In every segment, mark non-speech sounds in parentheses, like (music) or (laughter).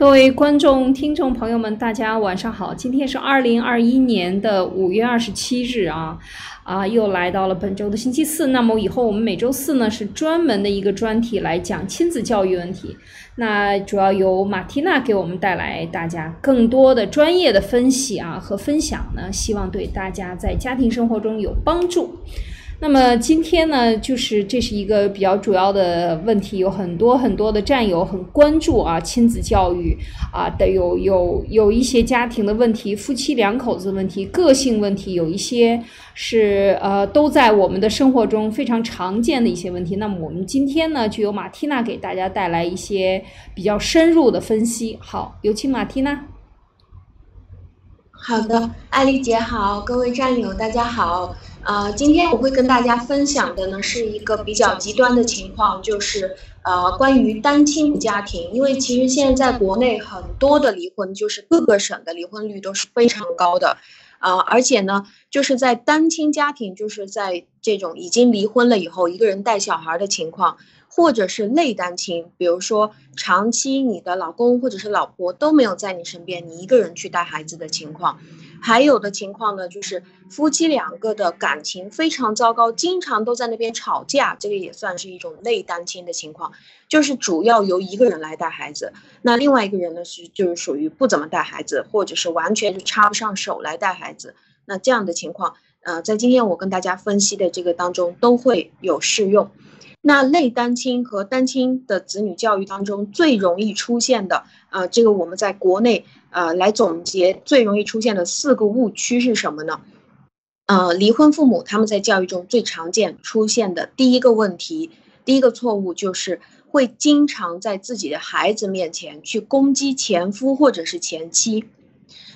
各位观众、听众朋友们，大家晚上好！今天是二零二一年的五月二十七日啊，啊，又来到了本周的星期四。那么以后我们每周四呢是专门的一个专题来讲亲子教育问题。那主要由马缇娜给我们带来大家更多的专业的分析啊和分享呢，希望对大家在家庭生活中有帮助。那么今天呢，就是这是一个比较主要的问题，有很多很多的战友很关注啊，亲子教育啊的有有有一些家庭的问题，夫妻两口子问题，个性问题，有一些是呃都在我们的生活中非常常见的一些问题。那么我们今天呢，就由马缇娜给大家带来一些比较深入的分析。好，有请马缇娜。好的，艾丽姐好，各位战友大家好。呃，今天我会跟大家分享的呢，是一个比较极端的情况，就是呃，关于单亲家庭。因为其实现在在国内很多的离婚，就是各个省的离婚率都是非常高的，啊，而且呢，就是在单亲家庭，就是在这种已经离婚了以后，一个人带小孩的情况，或者是类单亲，比如说长期你的老公或者是老婆都没有在你身边，你一个人去带孩子的情况。还有的情况呢，就是夫妻两个的感情非常糟糕，经常都在那边吵架，这个也算是一种类单亲的情况，就是主要由一个人来带孩子，那另外一个人呢是就是属于不怎么带孩子，或者是完全就插不上手来带孩子，那这样的情况，呃，在今天我跟大家分析的这个当中都会有适用。那类单亲和单亲的子女教育当中最容易出现的，啊，这个我们在国内。呃，来总结最容易出现的四个误区是什么呢？呃，离婚父母他们在教育中最常见出现的第一个问题，第一个错误就是会经常在自己的孩子面前去攻击前夫或者是前妻。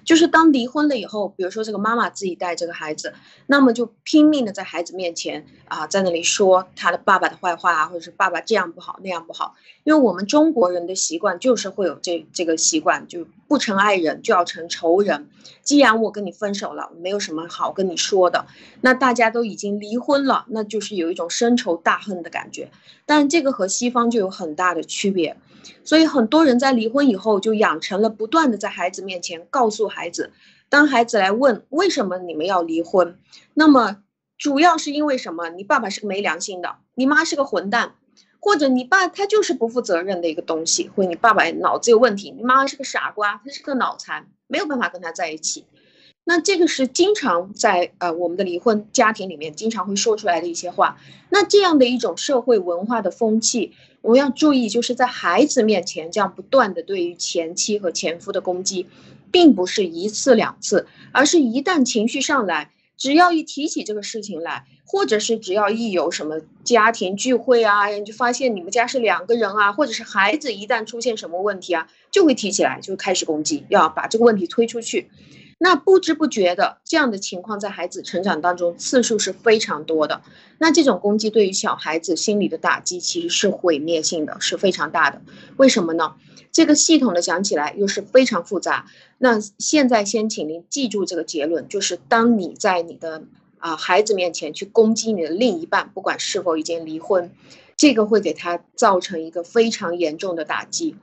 就是当离婚了以后，比如说这个妈妈自己带这个孩子，那么就拼命的在孩子面前啊，在那里说他的爸爸的坏话啊，或者是爸爸这样不好那样不好。因为我们中国人的习惯就是会有这这个习惯，就不成爱人就要成仇人。既然我跟你分手了，没有什么好跟你说的，那大家都已经离婚了，那就是有一种深仇大恨的感觉。但这个和西方就有很大的区别。所以很多人在离婚以后就养成了不断的在孩子面前告诉孩子，当孩子来问为什么你们要离婚，那么主要是因为什么？你爸爸是个没良心的，你妈是个混蛋，或者你爸他就是不负责任的一个东西，或者你爸爸脑子有问题，你妈是个傻瓜，他是个脑残，没有办法跟他在一起。那这个是经常在呃我们的离婚家庭里面经常会说出来的一些话。那这样的一种社会文化的风气，我们要注意，就是在孩子面前这样不断的对于前妻和前夫的攻击，并不是一次两次，而是一旦情绪上来，只要一提起这个事情来，或者是只要一有什么家庭聚会啊，你就发现你们家是两个人啊，或者是孩子一旦出现什么问题啊，就会提起来，就开始攻击，要把这个问题推出去。那不知不觉的这样的情况，在孩子成长当中次数是非常多的。那这种攻击对于小孩子心理的打击其实是毁灭性的，是非常大的。为什么呢？这个系统的讲起来又是非常复杂。那现在先请您记住这个结论，就是当你在你的啊孩子面前去攻击你的另一半，不管是否已经离婚，这个会给他造成一个非常严重的打击。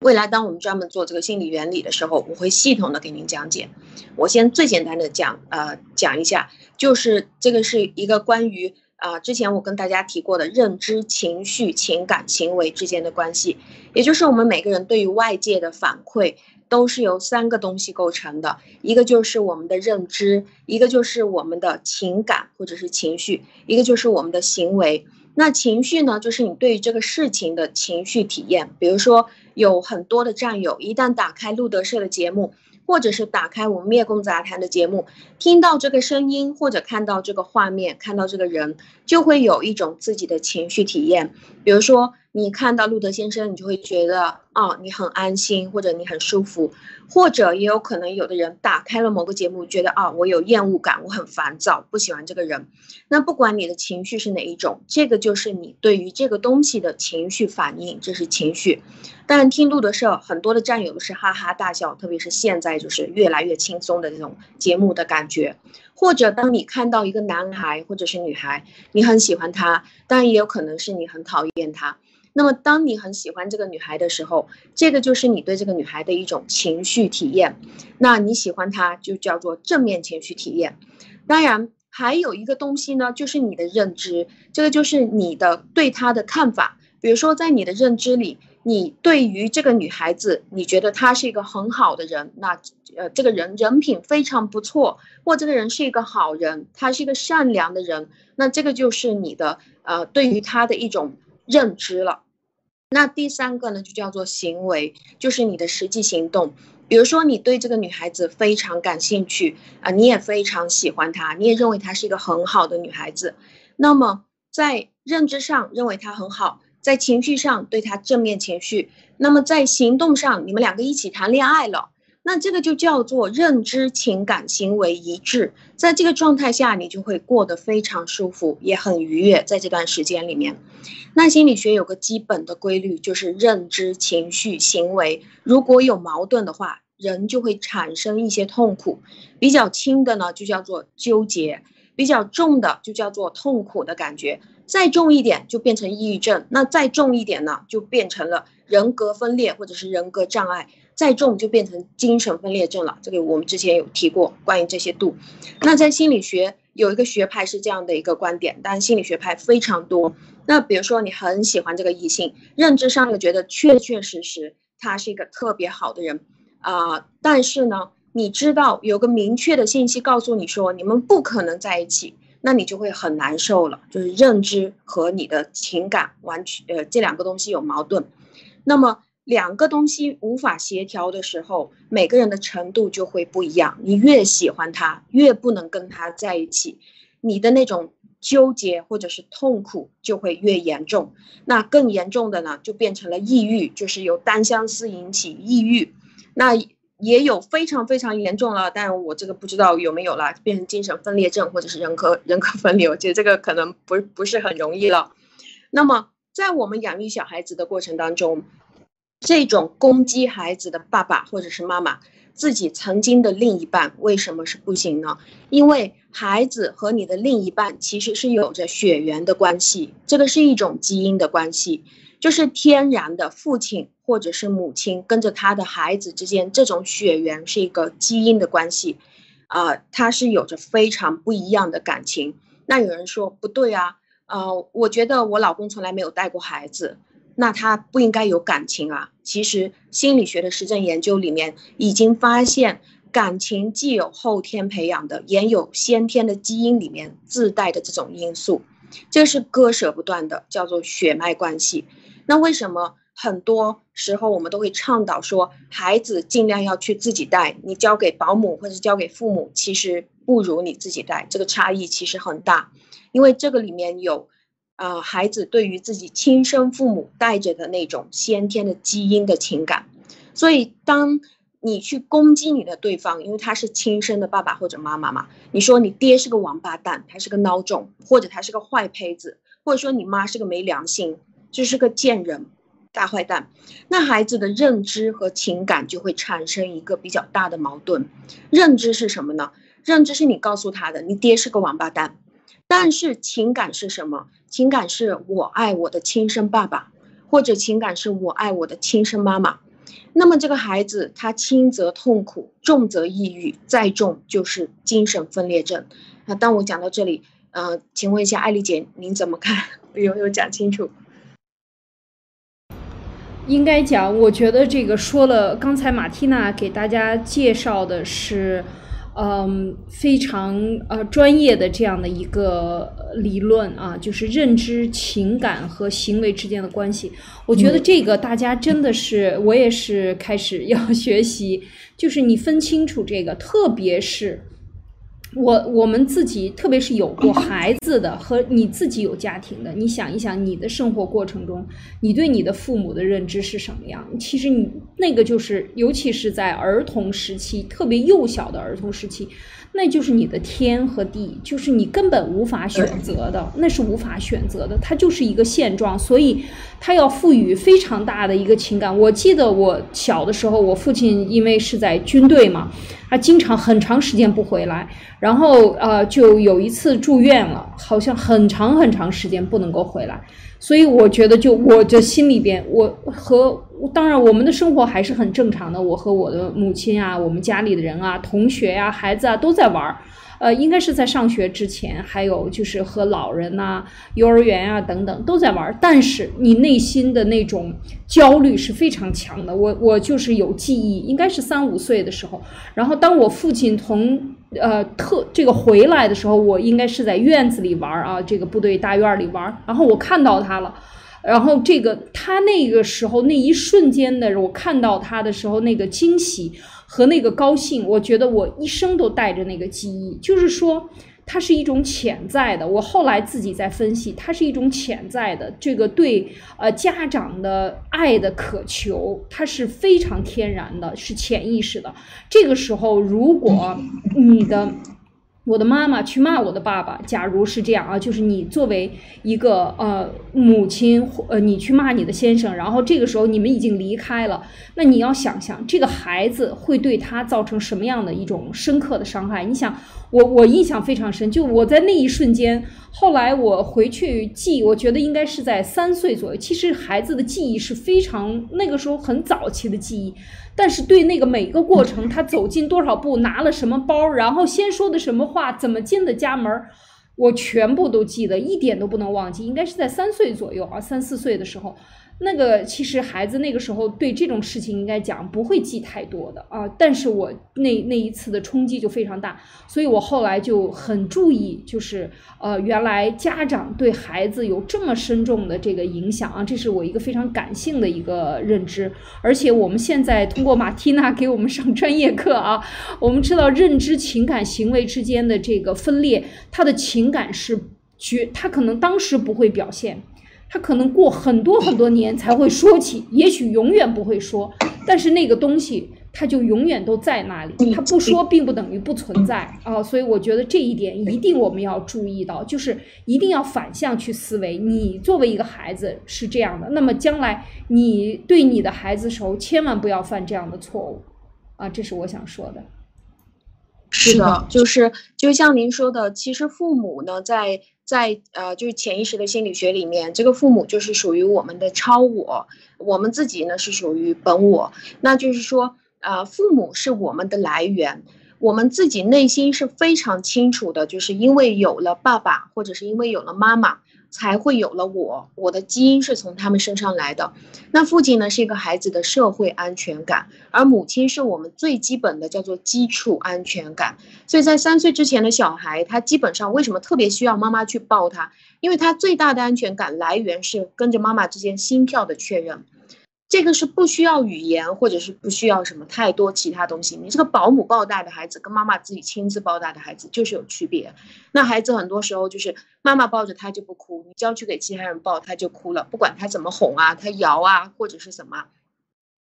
未来，当我们专门做这个心理原理的时候，我会系统的给您讲解。我先最简单的讲，呃，讲一下，就是这个是一个关于啊，之前我跟大家提过的认知、情绪、情感、行为之间的关系，也就是我们每个人对于外界的反馈都是由三个东西构成的，一个就是我们的认知，一个就是我们的情感或者是情绪，一个就是我们的行为。那情绪呢，就是你对于这个事情的情绪体验。比如说，有很多的战友，一旦打开路德社的节目，或者是打开我们灭共杂谈的节目，听到这个声音，或者看到这个画面，看到这个人，就会有一种自己的情绪体验。比如说。你看到路德先生，你就会觉得哦，你很安心，或者你很舒服，或者也有可能有的人打开了某个节目，觉得啊，我有厌恶感，我很烦躁，不喜欢这个人。那不管你的情绪是哪一种，这个就是你对于这个东西的情绪反应，这是情绪。但，听路德社很多的战友是哈哈大笑，特别是现在就是越来越轻松的这种节目的感觉。或者当你看到一个男孩或者是女孩，你很喜欢他，当然也有可能是你很讨厌他。那么当你很喜欢这个女孩的时候，这个就是你对这个女孩的一种情绪体验。那你喜欢她就叫做正面情绪体验。当然还有一个东西呢，就是你的认知，这个就是你的对她的看法。比如说在你的认知里。你对于这个女孩子，你觉得她是一个很好的人，那呃，这个人人品非常不错，或这个人是一个好人，他是一个善良的人，那这个就是你的呃对于他的一种认知了。那第三个呢，就叫做行为，就是你的实际行动。比如说你对这个女孩子非常感兴趣啊，你也非常喜欢她，你也认为她是一个很好的女孩子，那么在认知上认为她很好。在情绪上对她正面情绪，那么在行动上你们两个一起谈恋爱了，那这个就叫做认知、情感、行为一致。在这个状态下，你就会过得非常舒服，也很愉悦。在这段时间里面，那心理学有个基本的规律，就是认知、情绪、行为如果有矛盾的话，人就会产生一些痛苦。比较轻的呢，就叫做纠结；比较重的，就叫做痛苦的感觉。再重一点就变成抑郁症，那再重一点呢，就变成了人格分裂或者是人格障碍，再重就变成精神分裂症了。这个我们之前有提过关于这些度。那在心理学有一个学派是这样的一个观点，但心理学派非常多。那比如说你很喜欢这个异性，认知上又觉得确确实实他是一个特别好的人啊，但是呢，你知道有个明确的信息告诉你说你们不可能在一起。那你就会很难受了，就是认知和你的情感完全呃这两个东西有矛盾，那么两个东西无法协调的时候，每个人的程度就会不一样。你越喜欢他，越不能跟他在一起，你的那种纠结或者是痛苦就会越严重。那更严重的呢，就变成了抑郁，就是由单相思引起抑郁。那。也有非常非常严重了，但我这个不知道有没有了，变成精神分裂症或者是人格人格分裂，我觉得这个可能不不是很容易了。那么在我们养育小孩子的过程当中，这种攻击孩子的爸爸或者是妈妈，自己曾经的另一半为什么是不行呢？因为孩子和你的另一半其实是有着血缘的关系，这个是一种基因的关系。就是天然的父亲或者是母亲跟着他的孩子之间，这种血缘是一个基因的关系，啊，他是有着非常不一样的感情。那有人说不对啊，呃，我觉得我老公从来没有带过孩子，那他不应该有感情啊。其实心理学的实证研究里面已经发现，感情既有后天培养的，也有先天的基因里面自带的这种因素，这是割舍不断的，叫做血脉关系。那为什么很多时候我们都会倡导说，孩子尽量要去自己带，你交给保姆或者交给父母，其实不如你自己带，这个差异其实很大，因为这个里面有，呃，孩子对于自己亲生父母带着的那种先天的基因的情感，所以当你去攻击你的对方，因为他是亲生的爸爸或者妈妈嘛，你说你爹是个王八蛋，他是个孬种，或者他是个坏胚子，或者说你妈是个没良心。就是个贱人，大坏蛋。那孩子的认知和情感就会产生一个比较大的矛盾。认知是什么呢？认知是你告诉他的，你爹是个王八蛋。但是情感是什么？情感是我爱我的亲生爸爸，或者情感是我爱我的亲生妈妈。那么这个孩子他轻则痛苦，重则抑郁，再重就是精神分裂症。那当我讲到这里，呃，请问一下艾丽姐，您怎么看？(laughs) 有没有讲清楚？应该讲，我觉得这个说了，刚才马蒂娜给大家介绍的是，嗯，非常呃专业的这样的一个理论啊，就是认知、情感和行为之间的关系。我觉得这个大家真的是，我也是开始要学习，就是你分清楚这个，特别是。我我们自己，特别是有过孩子的和你自己有家庭的，你想一想，你的生活过程中，你对你的父母的认知是什么样？其实你那个就是，尤其是在儿童时期，特别幼小的儿童时期。那就是你的天和地，就是你根本无法选择的，那是无法选择的，它就是一个现状，所以它要赋予非常大的一个情感。我记得我小的时候，我父亲因为是在军队嘛，他经常很长时间不回来，然后呃，就有一次住院了，好像很长很长时间不能够回来。所以我觉得，就我这心里边，我和当然我们的生活还是很正常的。我和我的母亲啊，我们家里的人啊，同学呀，孩子啊，都在玩儿。呃，应该是在上学之前，还有就是和老人呐、幼儿园啊等等都在玩儿。但是你内心的那种焦虑是非常强的。我我就是有记忆，应该是三五岁的时候。然后当我父亲从呃特这个回来的时候，我应该是在院子里玩儿啊，这个部队大院里玩儿。然后我看到他了，然后这个他那个时候那一瞬间的我看到他的时候那个惊喜。和那个高兴，我觉得我一生都带着那个记忆，就是说，它是一种潜在的。我后来自己在分析，它是一种潜在的，这个对呃家长的爱的渴求，它是非常天然的，是潜意识的。这个时候，如果你的。我的妈妈去骂我的爸爸，假如是这样啊，就是你作为一个呃母亲，呃你去骂你的先生，然后这个时候你们已经离开了，那你要想想这个孩子会对他造成什么样的一种深刻的伤害？你想，我我印象非常深，就我在那一瞬间，后来我回去记，我觉得应该是在三岁左右。其实孩子的记忆是非常那个时候很早期的记忆。但是对那个每个过程，他走进多少步，拿了什么包，然后先说的什么话，怎么进的家门，我全部都记得，一点都不能忘记。应该是在三岁左右啊，三四岁的时候。那个其实孩子那个时候对这种事情应该讲不会记太多的啊，但是我那那一次的冲击就非常大，所以我后来就很注意，就是呃原来家长对孩子有这么深重的这个影响啊，这是我一个非常感性的一个认知，而且我们现在通过马蒂娜给我们上专业课啊，我们知道认知、情感、行为之间的这个分裂，他的情感是绝，他可能当时不会表现。他可能过很多很多年才会说起，也许永远不会说，但是那个东西它就永远都在那里。他不说，并不等于不存在啊。所以我觉得这一点一定我们要注意到，就是一定要反向去思维。你作为一个孩子是这样的，那么将来你对你的孩子时候，千万不要犯这样的错误啊。这是我想说的。是的，就是就像您说的，其实父母呢，在。在呃，就是潜意识的心理学里面，这个父母就是属于我们的超我，我们自己呢是属于本我。那就是说，呃，父母是我们的来源，我们自己内心是非常清楚的，就是因为有了爸爸，或者是因为有了妈妈。才会有了我，我的基因是从他们身上来的。那父亲呢，是一个孩子的社会安全感，而母亲是我们最基本的叫做基础安全感。所以在三岁之前的小孩，他基本上为什么特别需要妈妈去抱他？因为他最大的安全感来源是跟着妈妈之间心跳的确认。这个是不需要语言，或者是不需要什么太多其他东西。你这个保姆抱大的孩子，跟妈妈自己亲自抱大的孩子就是有区别。那孩子很多时候就是妈妈抱着他就不哭，你交去给其他人抱他就哭了，不管他怎么哄啊，他摇啊或者是什么。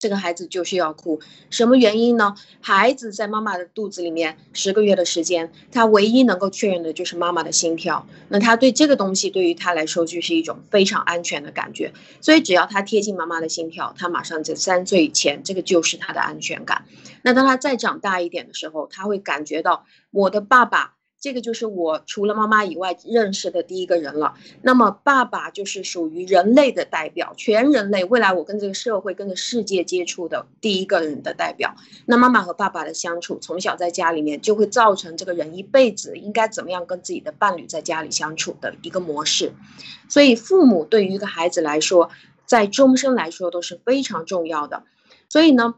这个孩子就是要哭，什么原因呢？孩子在妈妈的肚子里面十个月的时间，他唯一能够确认的就是妈妈的心跳。那他对这个东西，对于他来说就是一种非常安全的感觉。所以只要他贴近妈妈的心跳，他马上在三岁以前，这个就是他的安全感。那当他再长大一点的时候，他会感觉到我的爸爸。这个就是我除了妈妈以外认识的第一个人了。那么爸爸就是属于人类的代表，全人类未来我跟这个社会、跟这个世界接触的第一个人的代表。那妈妈和爸爸的相处，从小在家里面就会造成这个人一辈子应该怎么样跟自己的伴侣在家里相处的一个模式。所以父母对于一个孩子来说，在终生来说都是非常重要的。所以呢，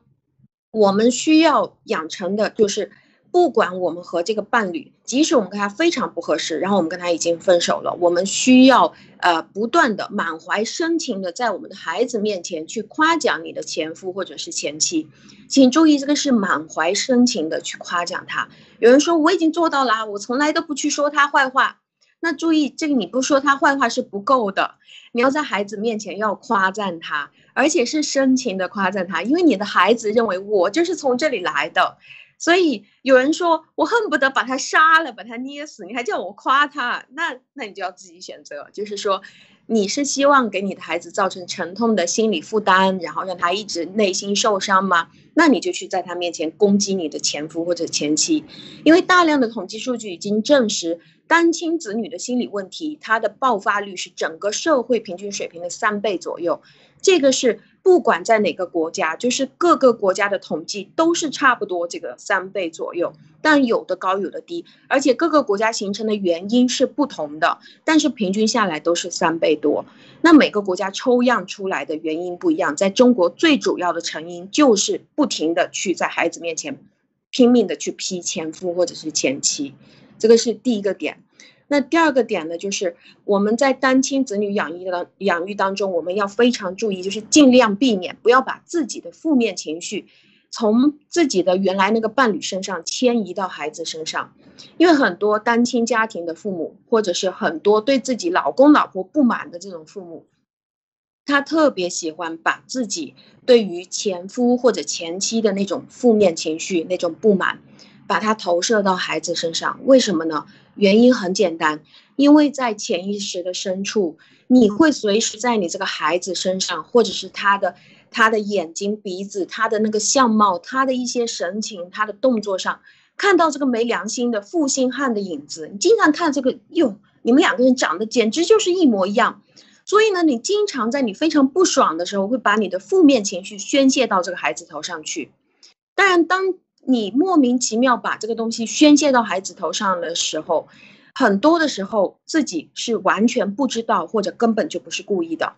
我们需要养成的就是。不管我们和这个伴侣，即使我们跟他非常不合适，然后我们跟他已经分手了，我们需要呃不断的满怀深情的在我们的孩子面前去夸奖你的前夫或者是前妻，请注意这个是满怀深情的去夸奖他。有人说我已经做到了，我从来都不去说他坏话。那注意这个你不说他坏话是不够的，你要在孩子面前要夸赞他，而且是深情的夸赞他，因为你的孩子认为我就是从这里来的。所以有人说我恨不得把他杀了，把他捏死，你还叫我夸他，那那你就要自己选择，就是说。你是希望给你的孩子造成沉痛的心理负担，然后让他一直内心受伤吗？那你就去在他面前攻击你的前夫或者前妻，因为大量的统计数据已经证实，单亲子女的心理问题，它的爆发率是整个社会平均水平的三倍左右，这个是。不管在哪个国家，就是各个国家的统计都是差不多这个三倍左右，但有的高有的低，而且各个国家形成的原因是不同的，但是平均下来都是三倍多。那每个国家抽样出来的原因不一样，在中国最主要的成因就是不停的去在孩子面前拼命的去批前夫或者是前妻，这个是第一个点。那第二个点呢，就是我们在单亲子女养育的养育当中，我们要非常注意，就是尽量避免不要把自己的负面情绪从自己的原来那个伴侣身上迁移到孩子身上，因为很多单亲家庭的父母，或者是很多对自己老公老婆不满的这种父母，他特别喜欢把自己对于前夫或者前妻的那种负面情绪、那种不满。把它投射到孩子身上，为什么呢？原因很简单，因为在潜意识的深处，你会随时在你这个孩子身上，或者是他的他的眼睛、鼻子、他的那个相貌、他的一些神情、他的动作上，看到这个没良心的负心汉的影子。你经常看这个，哟，你们两个人长得简直就是一模一样。所以呢，你经常在你非常不爽的时候，会把你的负面情绪宣泄到这个孩子头上去。当然，当你莫名其妙把这个东西宣泄到孩子头上的时候，很多的时候自己是完全不知道，或者根本就不是故意的。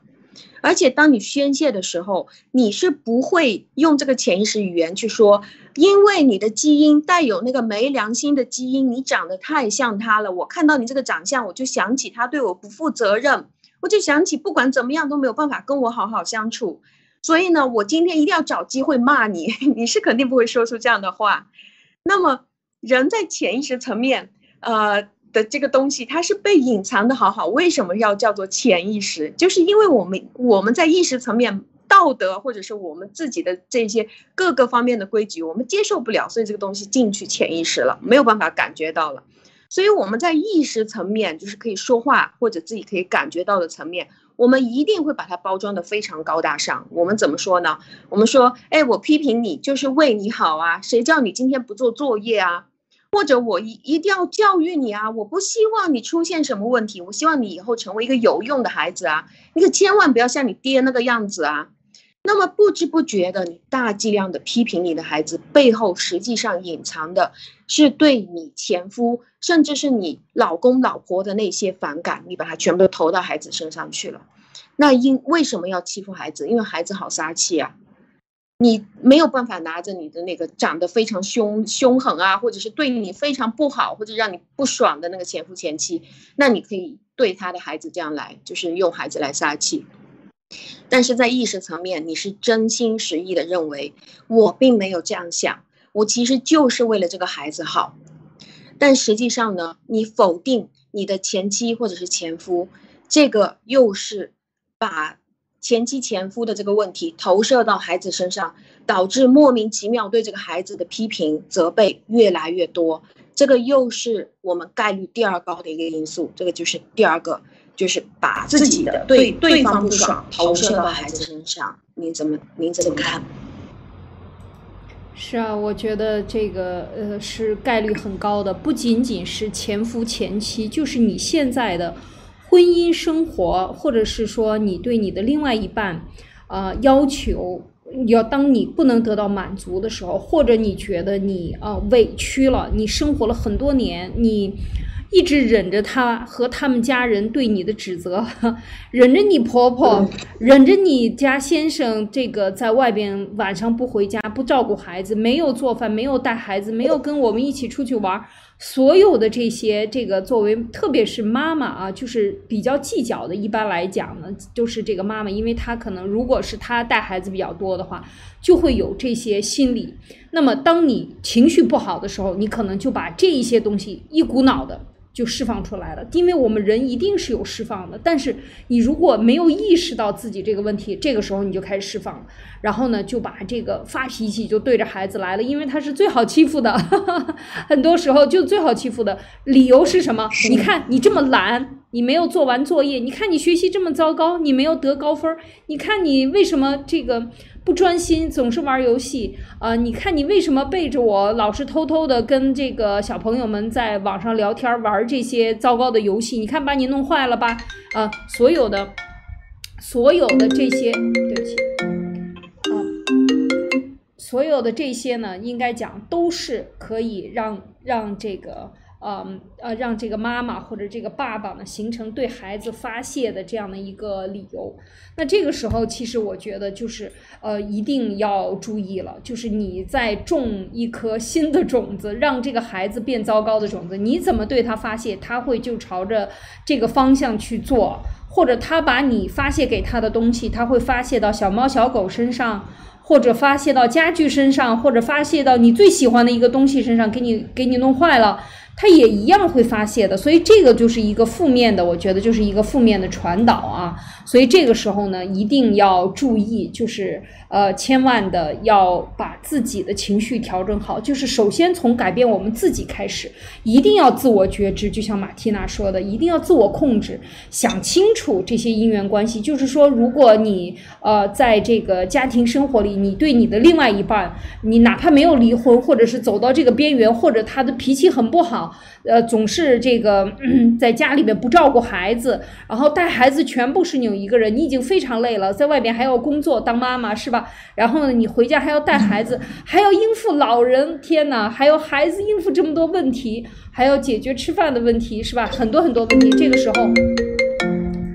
而且当你宣泄的时候，你是不会用这个潜意识语言去说，因为你的基因带有那个没良心的基因，你长得太像他了。我看到你这个长相，我就想起他对我不负责任，我就想起不管怎么样都没有办法跟我好好相处。所以呢，我今天一定要找机会骂你，(laughs) 你是肯定不会说出这样的话。那么，人在潜意识层面，呃的这个东西，它是被隐藏的好好。为什么要叫做潜意识？就是因为我们我们在意识层面道德或者是我们自己的这些各个方面的规矩，我们接受不了，所以这个东西进去潜意识了，没有办法感觉到了。所以我们在意识层面，就是可以说话或者自己可以感觉到的层面。我们一定会把它包装的非常高大上。我们怎么说呢？我们说，哎，我批评你就是为你好啊，谁叫你今天不做作业啊？或者我一一定要教育你啊，我不希望你出现什么问题，我希望你以后成为一个有用的孩子啊，你可千万不要像你爹那个样子啊。那么不知不觉的，你大剂量的批评你的孩子，背后实际上隐藏的是对你前夫，甚至是你老公老婆的那些反感，你把它全部都投到孩子身上去了。那因为什么要欺负孩子？因为孩子好撒气啊！你没有办法拿着你的那个长得非常凶凶狠啊，或者是对你非常不好，或者让你不爽的那个前夫前妻，那你可以对他的孩子这样来，就是用孩子来撒气。但是在意识层面，你是真心实意的认为我并没有这样想，我其实就是为了这个孩子好。但实际上呢，你否定你的前妻或者是前夫，这个又是把前妻前夫的这个问题投射到孩子身上，导致莫名其妙对这个孩子的批评责备越来越多。这个又是我们概率第二高的一个因素。这个就是第二个。就是把自己的对对方不爽投射到孩子身上，您怎么您怎么看？是啊，我觉得这个呃是概率很高的，不仅仅是前夫前妻，就是你现在的婚姻生活，或者是说你对你的另外一半，啊要求要当你不能得到满足的时候，或者你觉得你啊委屈了，你生活了很多年，你。一直忍着他和他们家人对你的指责，(laughs) 忍着你婆婆，忍着你家先生这个在外边晚上不回家，不照顾孩子，没有做饭，没有带孩子，没有跟我们一起出去玩，所有的这些，这个作为特别是妈妈啊，就是比较计较的。一般来讲呢，就是这个妈妈，因为她可能如果是她带孩子比较多的话，就会有这些心理。那么当你情绪不好的时候，你可能就把这一些东西一股脑的。就释放出来了，因为我们人一定是有释放的，但是你如果没有意识到自己这个问题，这个时候你就开始释放了，然后呢就把这个发脾气就对着孩子来了，因为他是最好欺负的，(laughs) 很多时候就最好欺负的理由是什么？你看你这么懒，你没有做完作业，你看你学习这么糟糕，你没有得高分，你看你为什么这个？不专心，总是玩游戏啊！你看你为什么背着我，老是偷偷的跟这个小朋友们在网上聊天，玩这些糟糕的游戏？你看把你弄坏了吧？啊，所有的，所有的这些，对不起，啊，所有的这些呢，应该讲都是可以让让这个。呃呃，让这个妈妈或者这个爸爸呢，形成对孩子发泄的这样的一个理由。那这个时候，其实我觉得就是呃，一定要注意了，就是你在种一颗新的种子，让这个孩子变糟糕的种子，你怎么对他发泄，他会就朝着这个方向去做，或者他把你发泄给他的东西，他会发泄到小猫小狗身上，或者发泄到家具身上，或者发泄到你最喜欢的一个东西身上，给你给你弄坏了。他也一样会发泄的，所以这个就是一个负面的，我觉得就是一个负面的传导啊。所以这个时候呢，一定要注意，就是呃，千万的要把自己的情绪调整好。就是首先从改变我们自己开始，一定要自我觉知，就像马蒂娜说的，一定要自我控制，想清楚这些因缘关系。就是说，如果你呃在这个家庭生活里，你对你的另外一半，你哪怕没有离婚，或者是走到这个边缘，或者他的脾气很不好。呃，总是这个在家里面不照顾孩子，然后带孩子全部是你一个人，你已经非常累了，在外边还要工作当妈妈是吧？然后呢，你回家还要带孩子，还要应付老人，天哪，还有孩子应付这么多问题，还要解决吃饭的问题是吧？很多很多问题，这个时候，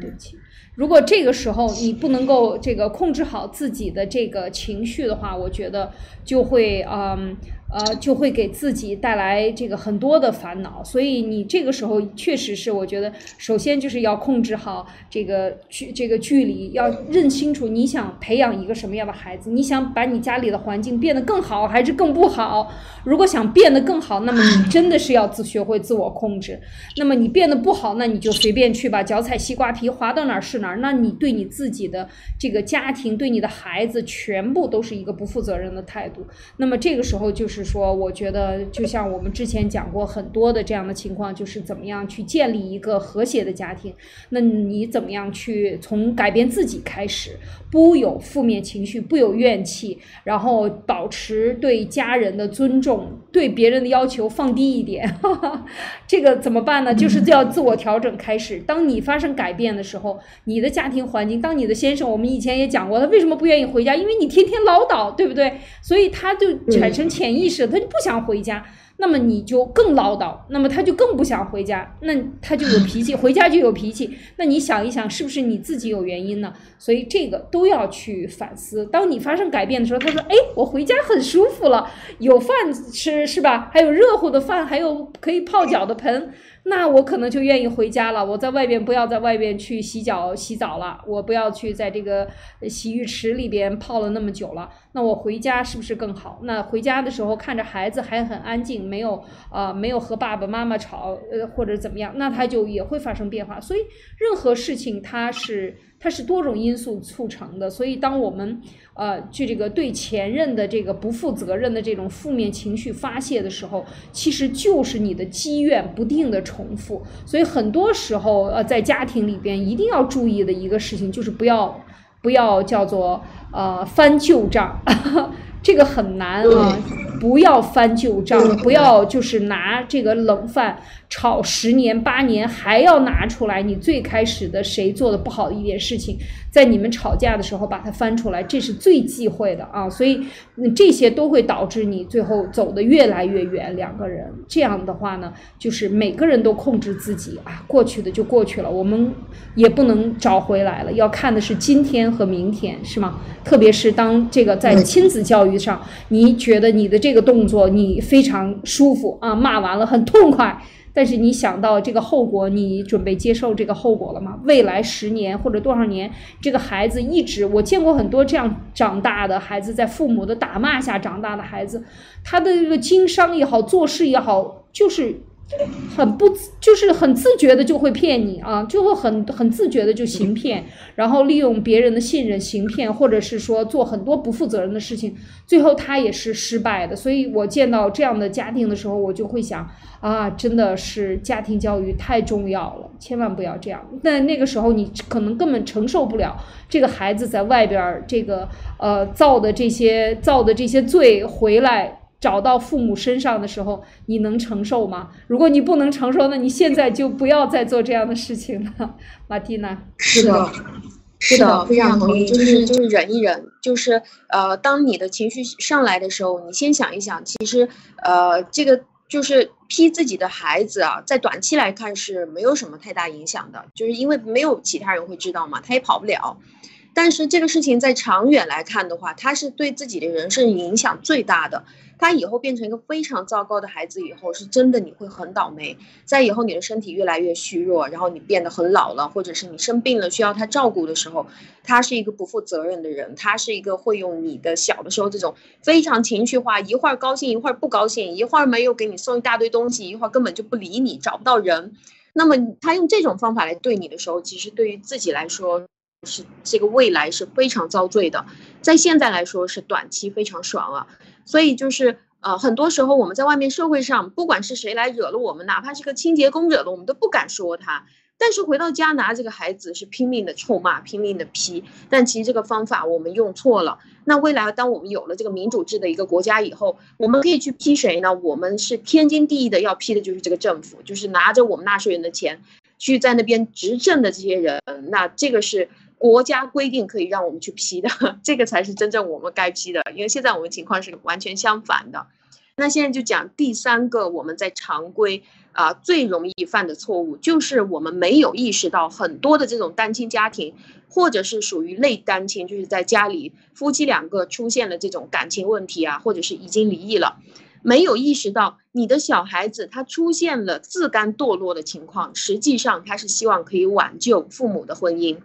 对不起，如果这个时候你不能够这个控制好自己的这个情绪的话，我觉得就会嗯。呃，就会给自己带来这个很多的烦恼，所以你这个时候确实是，我觉得首先就是要控制好这个距这个距离，要认清楚你想培养一个什么样的孩子，你想把你家里的环境变得更好还是更不好？如果想变得更好，那么你真的是要自学会自我控制。那么你变得不好，那你就随便去吧，脚踩西瓜皮，滑到哪儿是哪儿。那你对你自己的这个家庭，对你的孩子，全部都是一个不负责任的态度。那么这个时候就是。说，我觉得就像我们之前讲过很多的这样的情况，就是怎么样去建立一个和谐的家庭。那你怎么样去从改变自己开始，不有负面情绪，不有怨气，然后保持对家人的尊重，对别人的要求放低一点。(laughs) 这个怎么办呢？就是要自我调整开始。当你发生改变的时候，你的家庭环境，当你的先生，我们以前也讲过，他为什么不愿意回家？因为你天天唠叨，对不对？所以他就产生潜意识。他就不想回家，那么你就更唠叨，那么他就更不想回家，那他就有脾气，(laughs) 回家就有脾气。那你想一想，是不是你自己有原因呢？所以这个都要去反思。当你发生改变的时候，他说：“哎，我回家很舒服了，有饭吃，是吧？还有热乎的饭，还有可以泡脚的盆。”那我可能就愿意回家了。我在外边不要在外边去洗脚洗澡了，我不要去在这个洗浴池里边泡了那么久了。那我回家是不是更好？那回家的时候看着孩子还很安静，没有啊，没有和爸爸妈妈吵，呃或者怎么样，那他就也会发生变化。所以任何事情它是。它是多种因素促成的，所以当我们呃，去这个对前任的这个不负责任的这种负面情绪发泄的时候，其实就是你的积怨不定的重复。所以很多时候呃，在家庭里边一定要注意的一个事情就是不要不要叫做呃翻旧账，(laughs) 这个很难啊。不要翻旧账，不要就是拿这个冷饭炒十年八年，还要拿出来你最开始的谁做的不好的一点事情，在你们吵架的时候把它翻出来，这是最忌讳的啊！所以这些都会导致你最后走得越来越远。两个人这样的话呢，就是每个人都控制自己啊，过去的就过去了，我们也不能找回来了。要看的是今天和明天，是吗？特别是当这个在亲子教育上，你觉得你的这。这个动作你非常舒服啊，骂完了很痛快，但是你想到这个后果，你准备接受这个后果了吗？未来十年或者多少年，这个孩子一直，我见过很多这样长大的孩子，在父母的打骂下长大的孩子，他的这个经商也好，做事也好，就是很不就是很自觉的就会骗你啊，就会很很自觉的就行骗，然后利用别人的信任行骗，或者是说做很多不负责任的事情，最后他也是失败的。所以我见到这样的家庭的时候，我就会想啊，真的是家庭教育太重要了，千万不要这样。那那个时候你可能根本承受不了这个孩子在外边这个呃造的这些造的这些罪回来。找到父母身上的时候，你能承受吗？如果你不能承受，那你现在就不要再做这样的事情了，(laughs) 马蒂娜。是的，是的，非常同意。就是就是忍一忍，就是呃，当你的情绪上来的时候，你先想一想，其实呃，这个就是批自己的孩子啊，在短期来看是没有什么太大影响的，就是因为没有其他人会知道嘛，他也跑不了。但是这个事情在长远来看的话，他是对自己的人生影响最大的。他以后变成一个非常糟糕的孩子以后，是真的你会很倒霉。在以后你的身体越来越虚弱，然后你变得很老了，或者是你生病了需要他照顾的时候，他是一个不负责任的人，他是一个会用你的小的时候这种非常情绪化，一会儿高兴一会儿不高兴，一会儿没有给你送一大堆东西，一会儿根本就不理你，找不到人。那么他用这种方法来对你的时候，其实对于自己来说。是这个未来是非常遭罪的，在现在来说是短期非常爽啊，所以就是呃很多时候我们在外面社会上，不管是谁来惹了我们，哪怕是个清洁工惹了我们，都不敢说他。但是回到家拿这个孩子是拼命的臭骂，拼命的批。但其实这个方法我们用错了。那未来当我们有了这个民主制的一个国家以后，我们可以去批谁呢？我们是天经地义的要批的就是这个政府，就是拿着我们纳税人的钱去在那边执政的这些人。那这个是。国家规定可以让我们去批的，(laughs) 这个才是真正我们该批的。因为现在我们情况是完全相反的。那现在就讲第三个，我们在常规啊最容易犯的错误，就是我们没有意识到很多的这种单亲家庭，或者是属于类单亲，就是在家里夫妻两个出现了这种感情问题啊，或者是已经离异了，没有意识到你的小孩子他出现了自甘堕落的情况，实际上他是希望可以挽救父母的婚姻。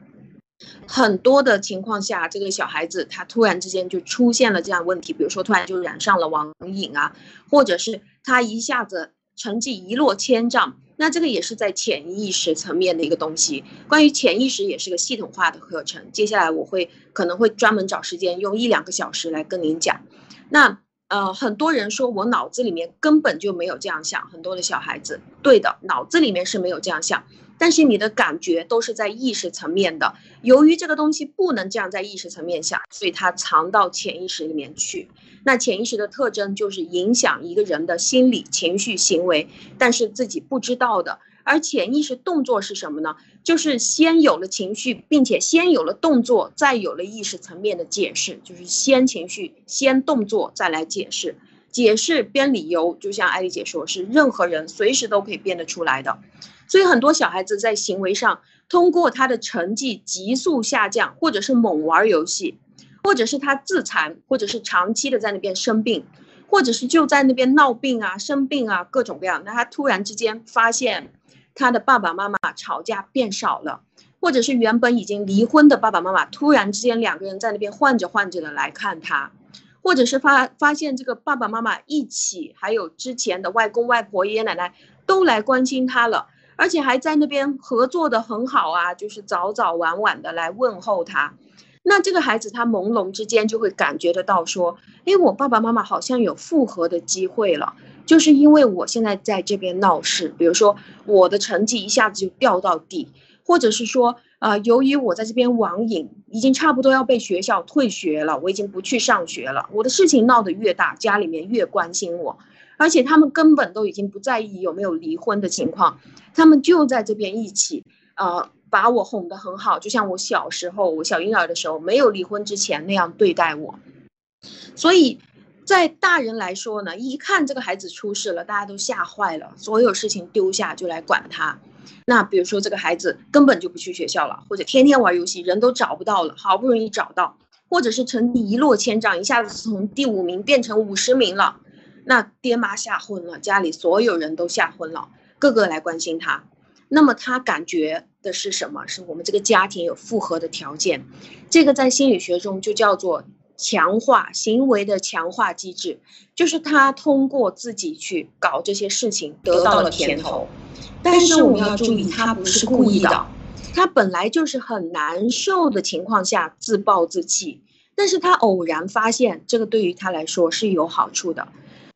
很多的情况下，这个小孩子他突然之间就出现了这样问题，比如说突然就染上了网瘾啊，或者是他一下子成绩一落千丈，那这个也是在潜意识层面的一个东西。关于潜意识也是个系统化的课程，接下来我会可能会专门找时间用一两个小时来跟您讲。那呃，很多人说我脑子里面根本就没有这样想，很多的小孩子，对的，脑子里面是没有这样想。但是你的感觉都是在意识层面的，由于这个东西不能这样在意识层面下，所以它藏到潜意识里面去。那潜意识的特征就是影响一个人的心理、情绪、行为，但是自己不知道的。而潜意识动作是什么呢？就是先有了情绪，并且先有了动作，再有了意识层面的解释，就是先情绪、先动作，再来解释。解释编理由，就像艾丽姐说，是任何人随时都可以编得出来的。所以很多小孩子在行为上，通过他的成绩急速下降，或者是猛玩游戏，或者是他自残，或者是长期的在那边生病，或者是就在那边闹病啊、生病啊，各种各样。那他突然之间发现，他的爸爸妈妈吵架变少了，或者是原本已经离婚的爸爸妈妈，突然之间两个人在那边换着换着的来看他，或者是发发现这个爸爸妈妈一起，还有之前的外公外婆、爷爷奶奶都来关心他了。而且还在那边合作的很好啊，就是早早晚晚的来问候他。那这个孩子他朦胧之间就会感觉得到说，哎，我爸爸妈妈好像有复合的机会了，就是因为我现在在这边闹事，比如说我的成绩一下子就掉到底，或者是说，呃，由于我在这边网瘾，已经差不多要被学校退学了，我已经不去上学了。我的事情闹得越大，家里面越关心我。而且他们根本都已经不在意有没有离婚的情况，他们就在这边一起，呃，把我哄得很好，就像我小时候，我小婴儿的时候没有离婚之前那样对待我。所以，在大人来说呢，一看这个孩子出事了，大家都吓坏了，所有事情丢下就来管他。那比如说这个孩子根本就不去学校了，或者天天玩游戏，人都找不到了，好不容易找到，或者是成绩一落千丈，一下子从第五名变成五十名了。那爹妈吓昏了，家里所有人都吓昏了，个个来关心他。那么他感觉的是什么？是我们这个家庭有复合的条件，这个在心理学中就叫做强化行为的强化机制，就是他通过自己去搞这些事情得到了甜头。但是我们要注意，他不是故意的，他本来就是很难受的情况下自暴自弃，但是他偶然发现这个对于他来说是有好处的，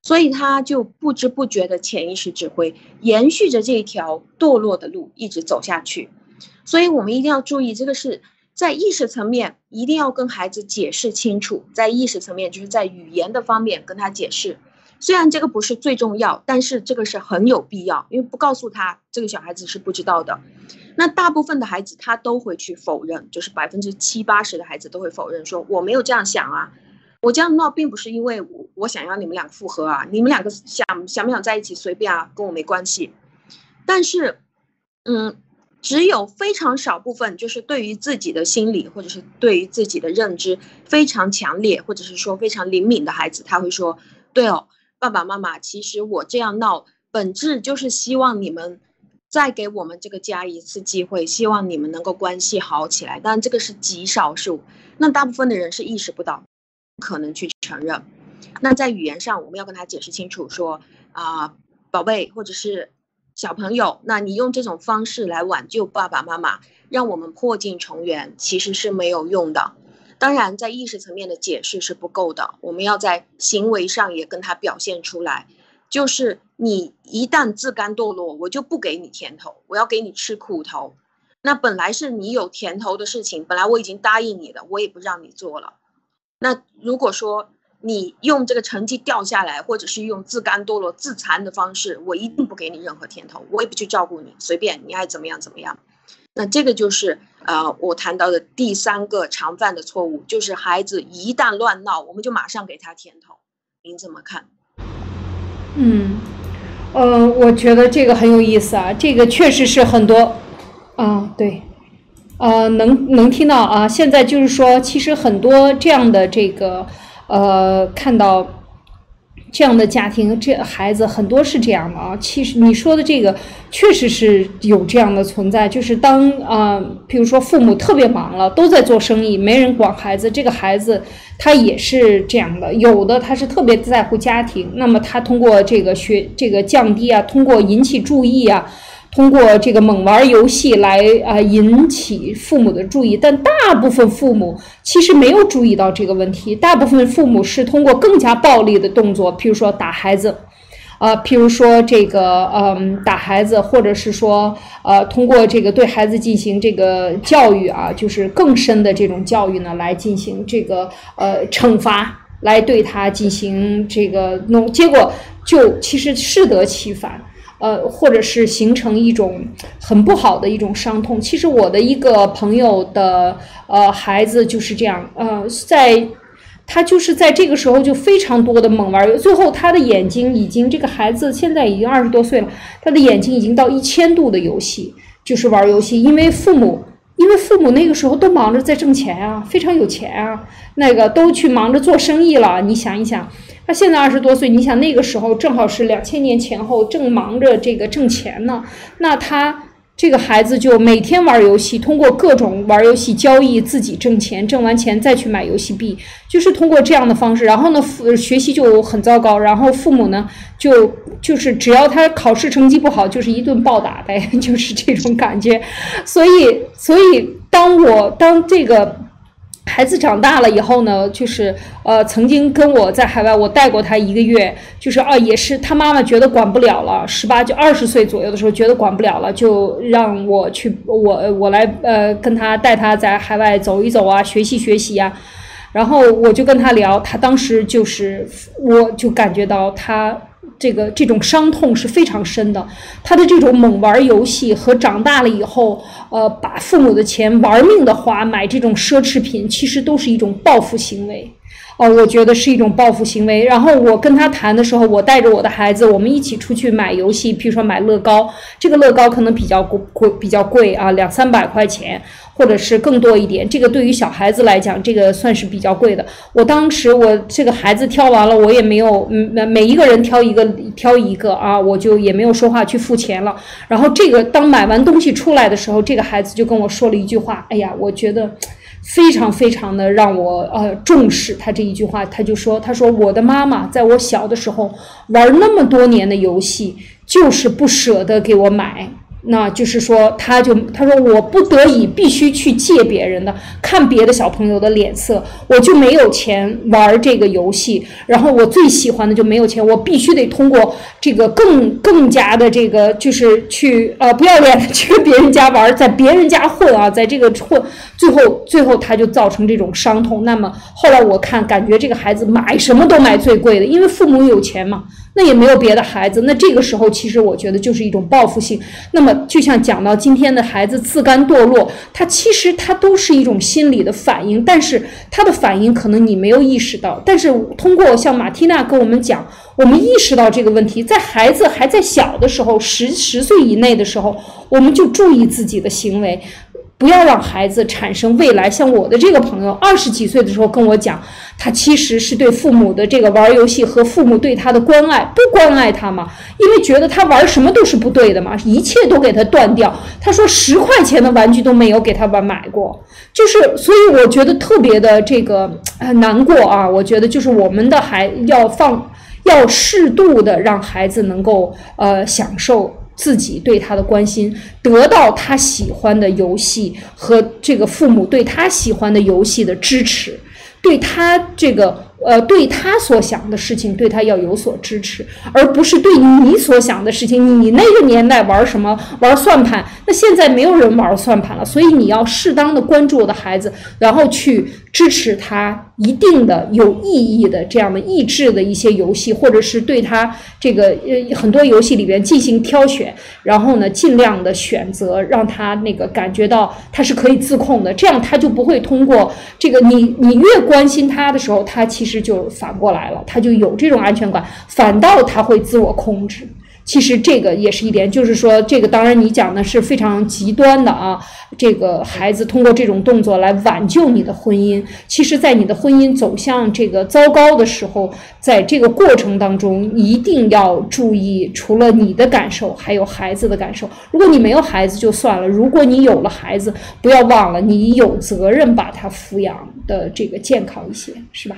所以他就不知不觉的潜意识指挥，延续着这一条堕落的路一直走下去。所以我们一定要注意，这个是在意识层面一定要跟孩子解释清楚，在意识层面就是在语言的方面跟他解释。虽然这个不是最重要，但是这个是很有必要，因为不告诉他，这个小孩子是不知道的。那大部分的孩子他都会去否认，就是百分之七八十的孩子都会否认，说我没有这样想啊，我这样闹并不是因为我我想要你们两个复合啊，你们两个想想不想在一起随便啊，跟我没关系。但是，嗯，只有非常少部分，就是对于自己的心理或者是对于自己的认知非常强烈，或者是说非常灵敏的孩子，他会说，对哦。爸爸妈妈，其实我这样闹，本质就是希望你们再给我们这个家一次机会，希望你们能够关系好起来。但这个是极少数，那大部分的人是意识不到，可能去承认。那在语言上，我们要跟他解释清楚，说啊，宝贝，或者是小朋友，那你用这种方式来挽救爸爸妈妈，让我们破镜重圆，其实是没有用的。当然，在意识层面的解释是不够的，我们要在行为上也跟他表现出来。就是你一旦自甘堕落，我就不给你甜头，我要给你吃苦头。那本来是你有甜头的事情，本来我已经答应你的，我也不让你做了。那如果说你用这个成绩掉下来，或者是用自甘堕落、自残的方式，我一定不给你任何甜头，我也不去照顾你，随便你爱怎么样怎么样。那这个就是呃，我谈到的第三个常犯的错误，就是孩子一旦乱闹，我们就马上给他甜头。您怎么看？嗯，呃，我觉得这个很有意思啊，这个确实是很多啊，对，呃，能能听到啊。现在就是说，其实很多这样的这个呃，看到。这样的家庭，这孩子很多是这样的啊。其实你说的这个，确实是有这样的存在。就是当啊，比如说父母特别忙了，都在做生意，没人管孩子，这个孩子他也是这样的。有的他是特别在乎家庭，那么他通过这个学这个降低啊，通过引起注意啊。通过这个猛玩游戏来啊引起父母的注意，但大部分父母其实没有注意到这个问题。大部分父母是通过更加暴力的动作，譬如说打孩子，啊，譬如说这个嗯打孩子，或者是说呃通过这个对孩子进行这个教育啊，就是更深的这种教育呢，来进行这个呃惩罚，来对他进行这个弄，结果就其实适得其反。呃，或者是形成一种很不好的一种伤痛。其实我的一个朋友的呃孩子就是这样，呃，在他就是在这个时候就非常多的猛玩，最后他的眼睛已经这个孩子现在已经二十多岁了，他的眼睛已经到一千度的游戏，就是玩游戏，因为父母因为父母那个时候都忙着在挣钱啊，非常有钱啊，那个都去忙着做生意了，你想一想。他现在二十多岁，你想那个时候正好是两千年前后，正忙着这个挣钱呢。那他这个孩子就每天玩游戏，通过各种玩游戏交易自己挣钱，挣完钱再去买游戏币，就是通过这样的方式。然后呢，学习就很糟糕。然后父母呢，就就是只要他考试成绩不好，就是一顿暴打呗，(laughs) 就是这种感觉。所以，所以当我当这个。孩子长大了以后呢，就是呃，曾经跟我在海外，我带过他一个月，就是啊，也是他妈妈觉得管不了了，十八就二十岁左右的时候觉得管不了了，就让我去，我我来呃跟他带他在海外走一走啊，学习学习呀，然后我就跟他聊，他当时就是我就感觉到他。这个这种伤痛是非常深的，他的这种猛玩游戏和长大了以后，呃，把父母的钱玩命的花买这种奢侈品，其实都是一种报复行为。哦，我觉得是一种报复行为。然后我跟他谈的时候，我带着我的孩子，我们一起出去买游戏，比如说买乐高，这个乐高可能比较贵，比较贵啊，两三百块钱。或者是更多一点，这个对于小孩子来讲，这个算是比较贵的。我当时我这个孩子挑完了，我也没有，嗯，每一个人挑一个，挑一个啊，我就也没有说话去付钱了。然后这个当买完东西出来的时候，这个孩子就跟我说了一句话：“哎呀，我觉得非常非常的让我呃重视他这一句话，他就说，他说我的妈妈在我小的时候玩那么多年的游戏，就是不舍得给我买。那就是说，他就他说我不得已必须去借别人的，看别的小朋友的脸色，我就没有钱玩这个游戏。然后我最喜欢的就没有钱，我必须得通过这个更更加的这个就是去呃不要脸的去别人家玩，在别人家混啊，在这个混，最后最后他就造成这种伤痛。那么后来我看感觉这个孩子买什么都买最贵的，因为父母有钱嘛。那也没有别的孩子，那这个时候其实我觉得就是一种报复性。那么就像讲到今天的孩子自甘堕落，他其实他都是一种心理的反应，但是他的反应可能你没有意识到。但是通过像马蒂娜跟我们讲，我们意识到这个问题，在孩子还在小的时候，十十岁以内的时候，我们就注意自己的行为。不要让孩子产生未来。像我的这个朋友，二十几岁的时候跟我讲，他其实是对父母的这个玩游戏和父母对他的关爱不关爱他嘛，因为觉得他玩什么都是不对的嘛，一切都给他断掉。他说十块钱的玩具都没有给他玩买过，就是所以我觉得特别的这个难过啊。我觉得就是我们的孩要放，要适度的让孩子能够呃享受。自己对他的关心，得到他喜欢的游戏和这个父母对他喜欢的游戏的支持，对他这个。呃，对他所想的事情，对他要有所支持，而不是对你所想的事情。你那个年代玩什么？玩算盘？那现在没有人玩算盘了。所以你要适当的关注我的孩子，然后去支持他一定的有意义的这样的益智的一些游戏，或者是对他这个呃很多游戏里边进行挑选，然后呢尽量的选择让他那个感觉到他是可以自控的，这样他就不会通过这个你你越关心他的时候，他其实。这就反过来了，他就有这种安全感，反倒他会自我控制。其实这个也是一点，就是说，这个当然你讲的是非常极端的啊。这个孩子通过这种动作来挽救你的婚姻，其实，在你的婚姻走向这个糟糕的时候，在这个过程当中，一定要注意，除了你的感受，还有孩子的感受。如果你没有孩子就算了，如果你有了孩子，不要忘了，你有责任把他抚养的这个健康一些，是吧？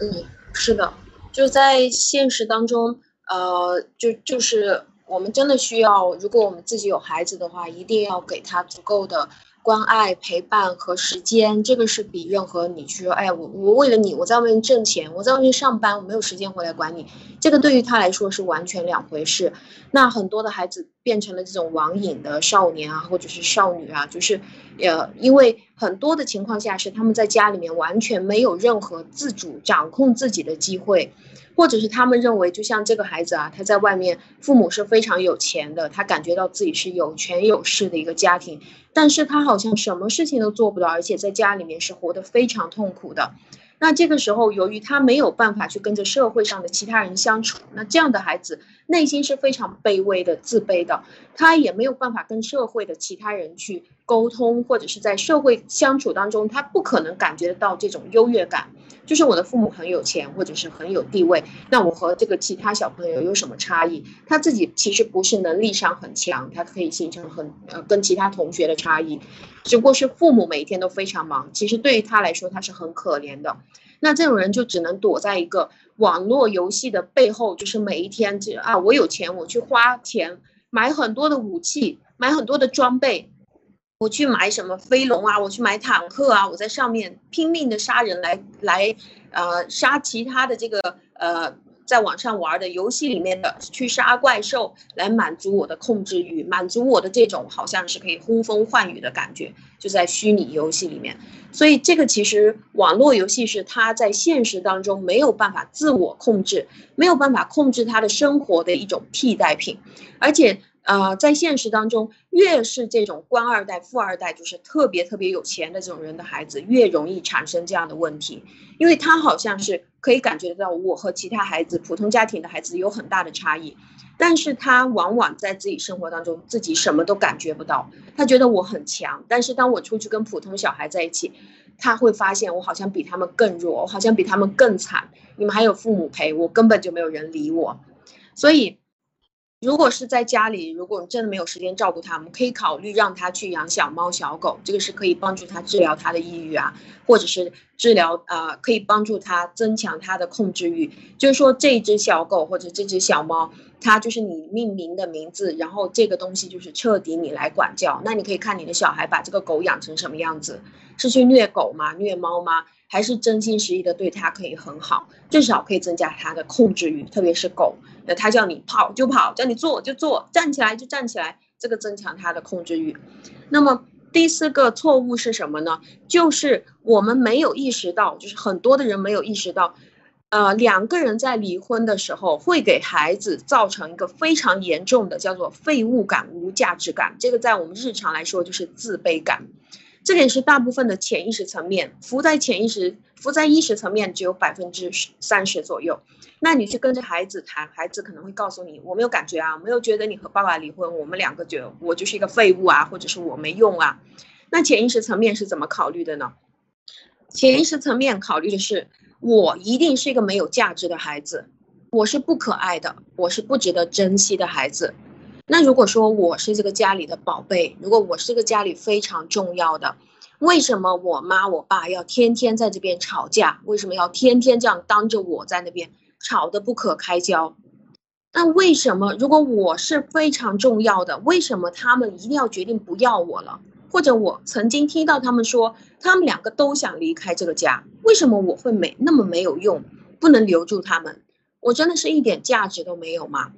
嗯，是的，就在现实当中，呃，就就是我们真的需要，如果我们自己有孩子的话，一定要给他足够的。关爱、陪伴和时间，这个是比任何你去说，哎，我我为了你，我在外面挣钱，我在外面上班，我没有时间回来管你，这个对于他来说是完全两回事。那很多的孩子变成了这种网瘾的少年啊，或者是少女啊，就是，呃，因为很多的情况下是他们在家里面完全没有任何自主掌控自己的机会。或者是他们认为，就像这个孩子啊，他在外面父母是非常有钱的，他感觉到自己是有权有势的一个家庭，但是他好像什么事情都做不到，而且在家里面是活得非常痛苦的。那这个时候，由于他没有办法去跟着社会上的其他人相处，那这样的孩子内心是非常卑微的、自卑的，他也没有办法跟社会的其他人去沟通，或者是在社会相处当中，他不可能感觉得到这种优越感。就是我的父母很有钱，或者是很有地位，那我和这个其他小朋友有什么差异？他自己其实不是能力上很强，他可以形成很呃跟其他同学的差异，只不过是父母每天都非常忙，其实对于他来说他是很可怜的。那这种人就只能躲在一个网络游戏的背后，就是每一天这啊，我有钱，我去花钱买很多的武器，买很多的装备。我去买什么飞龙啊，我去买坦克啊，我在上面拼命的杀人来来，呃，杀其他的这个呃，在网上玩的游戏里面的去杀怪兽，来满足我的控制欲，满足我的这种好像是可以呼风唤雨的感觉，就在虚拟游戏里面。所以这个其实网络游戏是他在现实当中没有办法自我控制，没有办法控制他的生活的一种替代品，而且。呃，在现实当中，越是这种官二代、富二代，就是特别特别有钱的这种人的孩子，越容易产生这样的问题，因为他好像是可以感觉得到我和其他孩子、普通家庭的孩子有很大的差异，但是他往往在自己生活当中自己什么都感觉不到，他觉得我很强，但是当我出去跟普通小孩在一起，他会发现我好像比他们更弱，我好像比他们更惨，你们还有父母陪，我根本就没有人理我，所以。如果是在家里，如果你真的没有时间照顾它，我们可以考虑让他去养小猫小狗，这个是可以帮助他治疗他的抑郁啊，或者是治疗啊，可以帮助他增强他的控制欲。就是说，这只小狗或者这只小猫，它就是你命名的名字，然后这个东西就是彻底你来管教。那你可以看你的小孩把这个狗养成什么样子，是去虐狗吗？虐猫吗？还是真心实意的对它可以很好，至少可以增加它的控制欲，特别是狗。那它叫你跑就跑，叫你坐就坐，站起来就站起来，这个增强它的控制欲。那么第四个错误是什么呢？就是我们没有意识到，就是很多的人没有意识到，呃，两个人在离婚的时候会给孩子造成一个非常严重的叫做废物感、无价值感。这个在我们日常来说就是自卑感。这点是大部分的潜意识层面，浮在潜意识、浮在意识层面只有百分之三十左右。那你去跟着孩子谈，孩子可能会告诉你：“我没有感觉啊，没有觉得你和爸爸离婚，我们两个觉我就是一个废物啊，或者是我没用啊。”那潜意识层面是怎么考虑的呢？潜意识层面考虑的是：我一定是一个没有价值的孩子，我是不可爱的，我是不值得珍惜的孩子。那如果说我是这个家里的宝贝，如果我是个家里非常重要的，为什么我妈我爸要天天在这边吵架？为什么要天天这样当着我在那边吵得不可开交？那为什么如果我是非常重要的，为什么他们一定要决定不要我了？或者我曾经听到他们说，他们两个都想离开这个家，为什么我会没那么没有用，不能留住他们？我真的是一点价值都没有吗？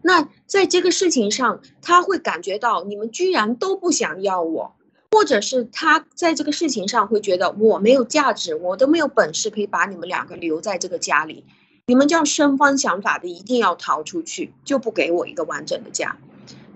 那在这个事情上，他会感觉到你们居然都不想要我，或者是他在这个事情上会觉得我没有价值，我都没有本事可以把你们两个留在这个家里，你们这样生方想法的一定要逃出去，就不给我一个完整的家。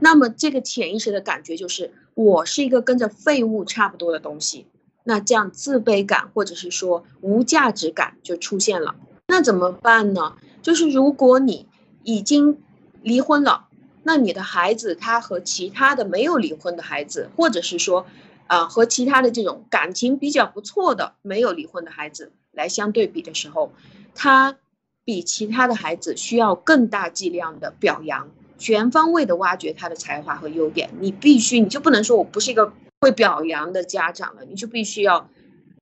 那么这个潜意识的感觉就是我是一个跟着废物差不多的东西，那这样自卑感或者是说无价值感就出现了。那怎么办呢？就是如果你已经离婚了，那你的孩子他和其他的没有离婚的孩子，或者是说，啊和其他的这种感情比较不错的没有离婚的孩子来相对比的时候，他比其他的孩子需要更大剂量的表扬，全方位的挖掘他的才华和优点。你必须，你就不能说我不是一个会表扬的家长了，你就必须要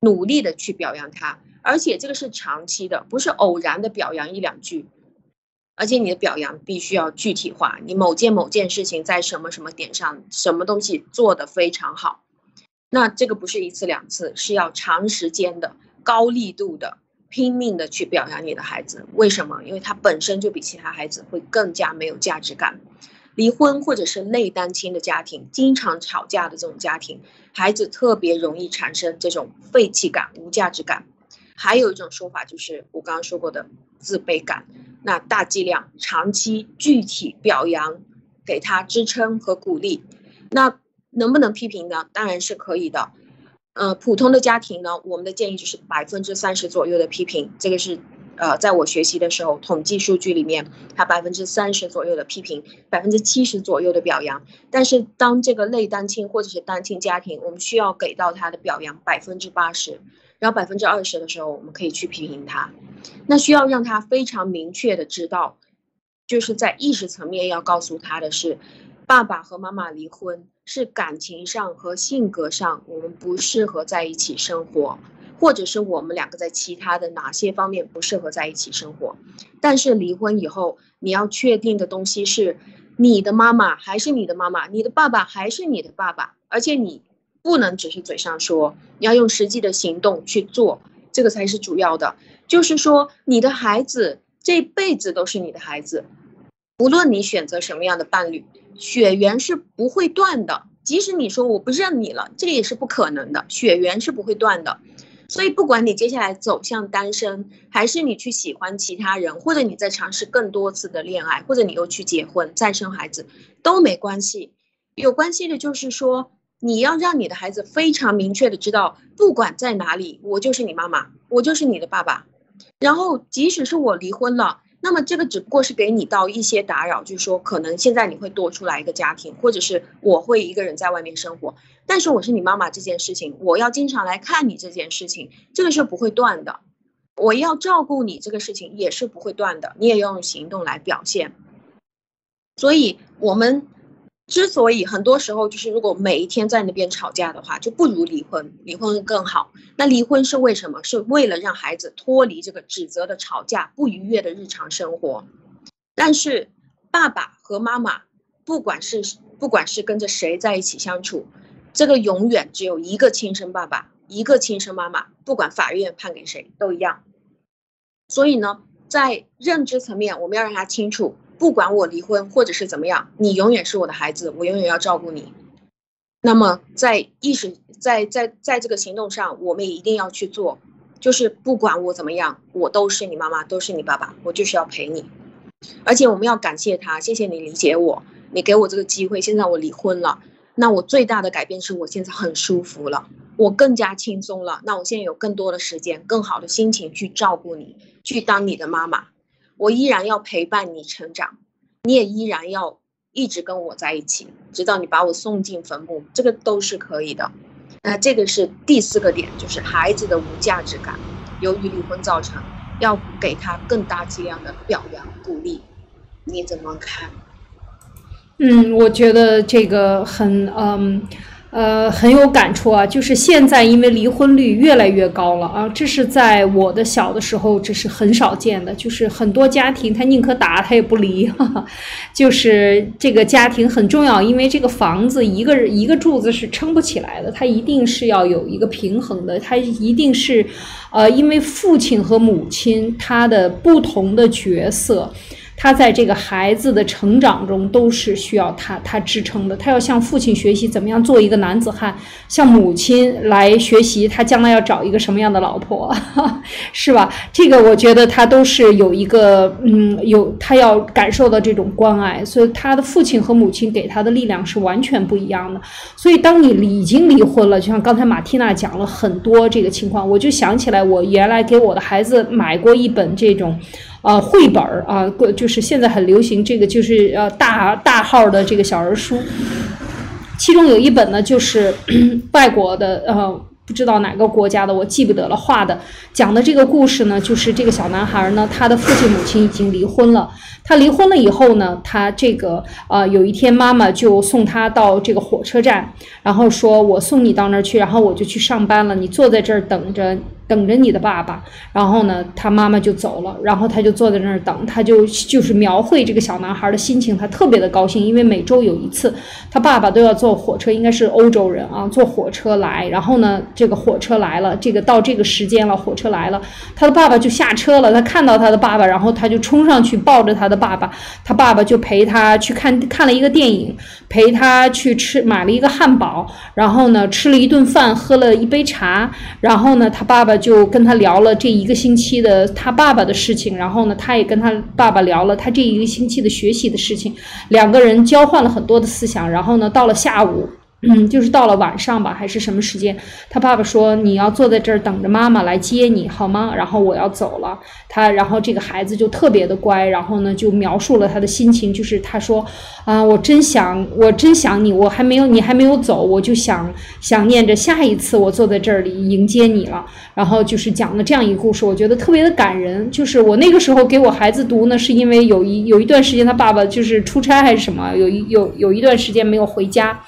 努力的去表扬他，而且这个是长期的，不是偶然的表扬一两句。而且你的表扬必须要具体化，你某件某件事情在什么什么点上，什么东西做得非常好，那这个不是一次两次，是要长时间的、高力度的、拼命的去表扬你的孩子。为什么？因为他本身就比其他孩子会更加没有价值感。离婚或者是内单亲的家庭，经常吵架的这种家庭，孩子特别容易产生这种废弃感、无价值感。还有一种说法就是我刚刚说过的自卑感。那大剂量、长期、具体表扬，给他支撑和鼓励，那能不能批评呢？当然是可以的。呃，普通的家庭呢，我们的建议就是百分之三十左右的批评，这个是呃，在我学习的时候统计数据里面，它百分之三十左右的批评，百分之七十左右的表扬。但是当这个类单亲或者是单亲家庭，我们需要给到他的表扬百分之八十。然后百分之二十的时候，我们可以去批评他，那需要让他非常明确的知道，就是在意识层面要告诉他的是，爸爸和妈妈离婚是感情上和性格上我们不适合在一起生活，或者是我们两个在其他的哪些方面不适合在一起生活。但是离婚以后，你要确定的东西是，你的妈妈还是你的妈妈，你的爸爸还是你的爸爸，而且你。不能只是嘴上说，你要用实际的行动去做，这个才是主要的。就是说，你的孩子这辈子都是你的孩子，无论你选择什么样的伴侣，血缘是不会断的。即使你说我不认你了，这个也是不可能的，血缘是不会断的。所以，不管你接下来走向单身，还是你去喜欢其他人，或者你在尝试更多次的恋爱，或者你又去结婚再生孩子，都没关系。有关系的就是说。你要让你的孩子非常明确的知道，不管在哪里，我就是你妈妈，我就是你的爸爸。然后，即使是我离婚了，那么这个只不过是给你到一些打扰，就是说，可能现在你会多出来一个家庭，或者是我会一个人在外面生活。但是我是你妈妈这件事情，我要经常来看你这件事情，这个是不会断的。我要照顾你这个事情也是不会断的，你也要用行动来表现。所以我们之所以很多时候就是如果每一天在那边吵架的话，就不如离婚，离婚更好。那离婚是为什么？是为了让孩子脱离这个指责的吵架、不愉悦的日常生活。但是爸爸和妈妈，不管是不管是跟着谁在一起相处，这个永远只有一个亲生爸爸，一个亲生妈妈，不管法院判给谁都一样。所以呢，在认知层面，我们要让他清楚，不管我离婚或者是怎么样，你永远是我的孩子，我永远要照顾你。那么在意识，在在在这个行动上，我们也一定要去做，就是不管我怎么样，我都是你妈妈，都是你爸爸，我就是要陪你。而且我们要感谢他，谢谢你理解我，你给我这个机会。现在我离婚了，那我最大的改变是我现在很舒服了，我更加轻松了。那我现在有更多的时间，更好的心情去照顾你。去当你的妈妈，我依然要陪伴你成长，你也依然要一直跟我在一起，直到你把我送进坟墓，这个都是可以的。那这个是第四个点，就是孩子的无价值感，由于离婚造成，要给他更大剂量的表扬鼓励，你怎么看？嗯，我觉得这个很嗯。呃，很有感触啊，就是现在因为离婚率越来越高了啊，这是在我的小的时候这是很少见的，就是很多家庭他宁可打他也不离，哈哈，就是这个家庭很重要，因为这个房子一个一个柱子是撑不起来的，它一定是要有一个平衡的，它一定是，呃，因为父亲和母亲他的不同的角色。他在这个孩子的成长中都是需要他他支撑的，他要向父亲学习怎么样做一个男子汉，向母亲来学习他将来要找一个什么样的老婆，(laughs) 是吧？这个我觉得他都是有一个嗯，有他要感受到这种关爱，所以他的父亲和母亲给他的力量是完全不一样的。所以当你已经离婚了，就像刚才马蒂娜讲了很多这个情况，我就想起来我原来给我的孩子买过一本这种。啊，绘本儿啊，就是现在很流行这个，就是呃大大号的这个小人书。其中有一本呢，就是 (clears throat) 外国的，呃，不知道哪个国家的，我记不得了。画的讲的这个故事呢，就是这个小男孩呢，他的父亲母亲已经离婚了。他离婚了以后呢，他这个呃，有一天妈妈就送他到这个火车站，然后说：“我送你到那儿去，然后我就去上班了，你坐在这儿等着。”等着你的爸爸，然后呢，他妈妈就走了，然后他就坐在那儿等，他就就是描绘这个小男孩的心情，他特别的高兴，因为每周有一次，他爸爸都要坐火车，应该是欧洲人啊，坐火车来，然后呢，这个火车来了，这个到这个时间了，火车来了，他的爸爸就下车了，他看到他的爸爸，然后他就冲上去抱着他的爸爸，他爸爸就陪他去看看了一个电影，陪他去吃买了一个汉堡，然后呢，吃了一顿饭，喝了一杯茶，然后呢，他爸爸。就跟他聊了这一个星期的他爸爸的事情，然后呢，他也跟他爸爸聊了他这一个星期的学习的事情，两个人交换了很多的思想，然后呢，到了下午。嗯，就是到了晚上吧，还是什么时间？他爸爸说你要坐在这儿等着妈妈来接你，好吗？然后我要走了。他，然后这个孩子就特别的乖，然后呢就描述了他的心情，就是他说啊，我真想，我真想你，我还没有，你还没有走，我就想想念着下一次我坐在这里迎接你了。然后就是讲了这样一个故事，我觉得特别的感人。就是我那个时候给我孩子读呢，是因为有一有一段时间他爸爸就是出差还是什么，有一有有一段时间没有回家。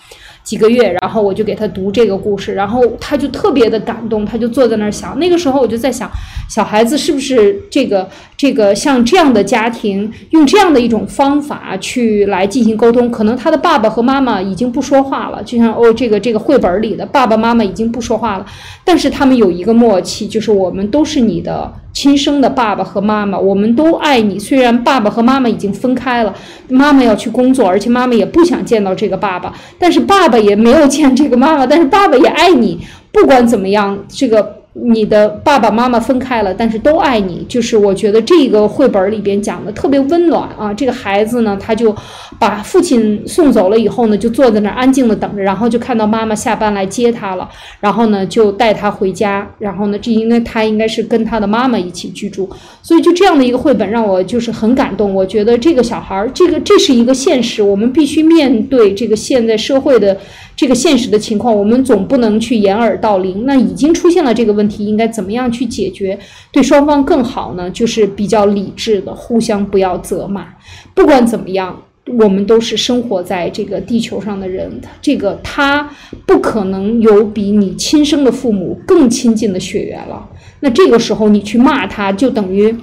几个月，然后我就给他读这个故事，然后他就特别的感动，他就坐在那儿想。那个时候我就在想，小孩子是不是这个这个像这样的家庭，用这样的一种方法去来进行沟通？可能他的爸爸和妈妈已经不说话了，就像哦，这个这个绘本里的爸爸妈妈已经不说话了，但是他们有一个默契，就是我们都是你的。亲生的爸爸和妈妈，我们都爱你。虽然爸爸和妈妈已经分开了，妈妈要去工作，而且妈妈也不想见到这个爸爸，但是爸爸也没有见这个妈妈，但是爸爸也爱你。不管怎么样，这个。你的爸爸妈妈分开了，但是都爱你。就是我觉得这个绘本里边讲的特别温暖啊。这个孩子呢，他就把父亲送走了以后呢，就坐在那儿安静的等着，然后就看到妈妈下班来接他了，然后呢就带他回家，然后呢这应该他应该是跟他的妈妈一起居住，所以就这样的一个绘本让我就是很感动。我觉得这个小孩儿，这个这是一个现实，我们必须面对这个现在社会的。这个现实的情况，我们总不能去掩耳盗铃。那已经出现了这个问题，应该怎么样去解决，对双方更好呢？就是比较理智的，互相不要责骂。不管怎么样，我们都是生活在这个地球上的人，这个他不可能有比你亲生的父母更亲近的血缘了。那这个时候你去骂他，就等于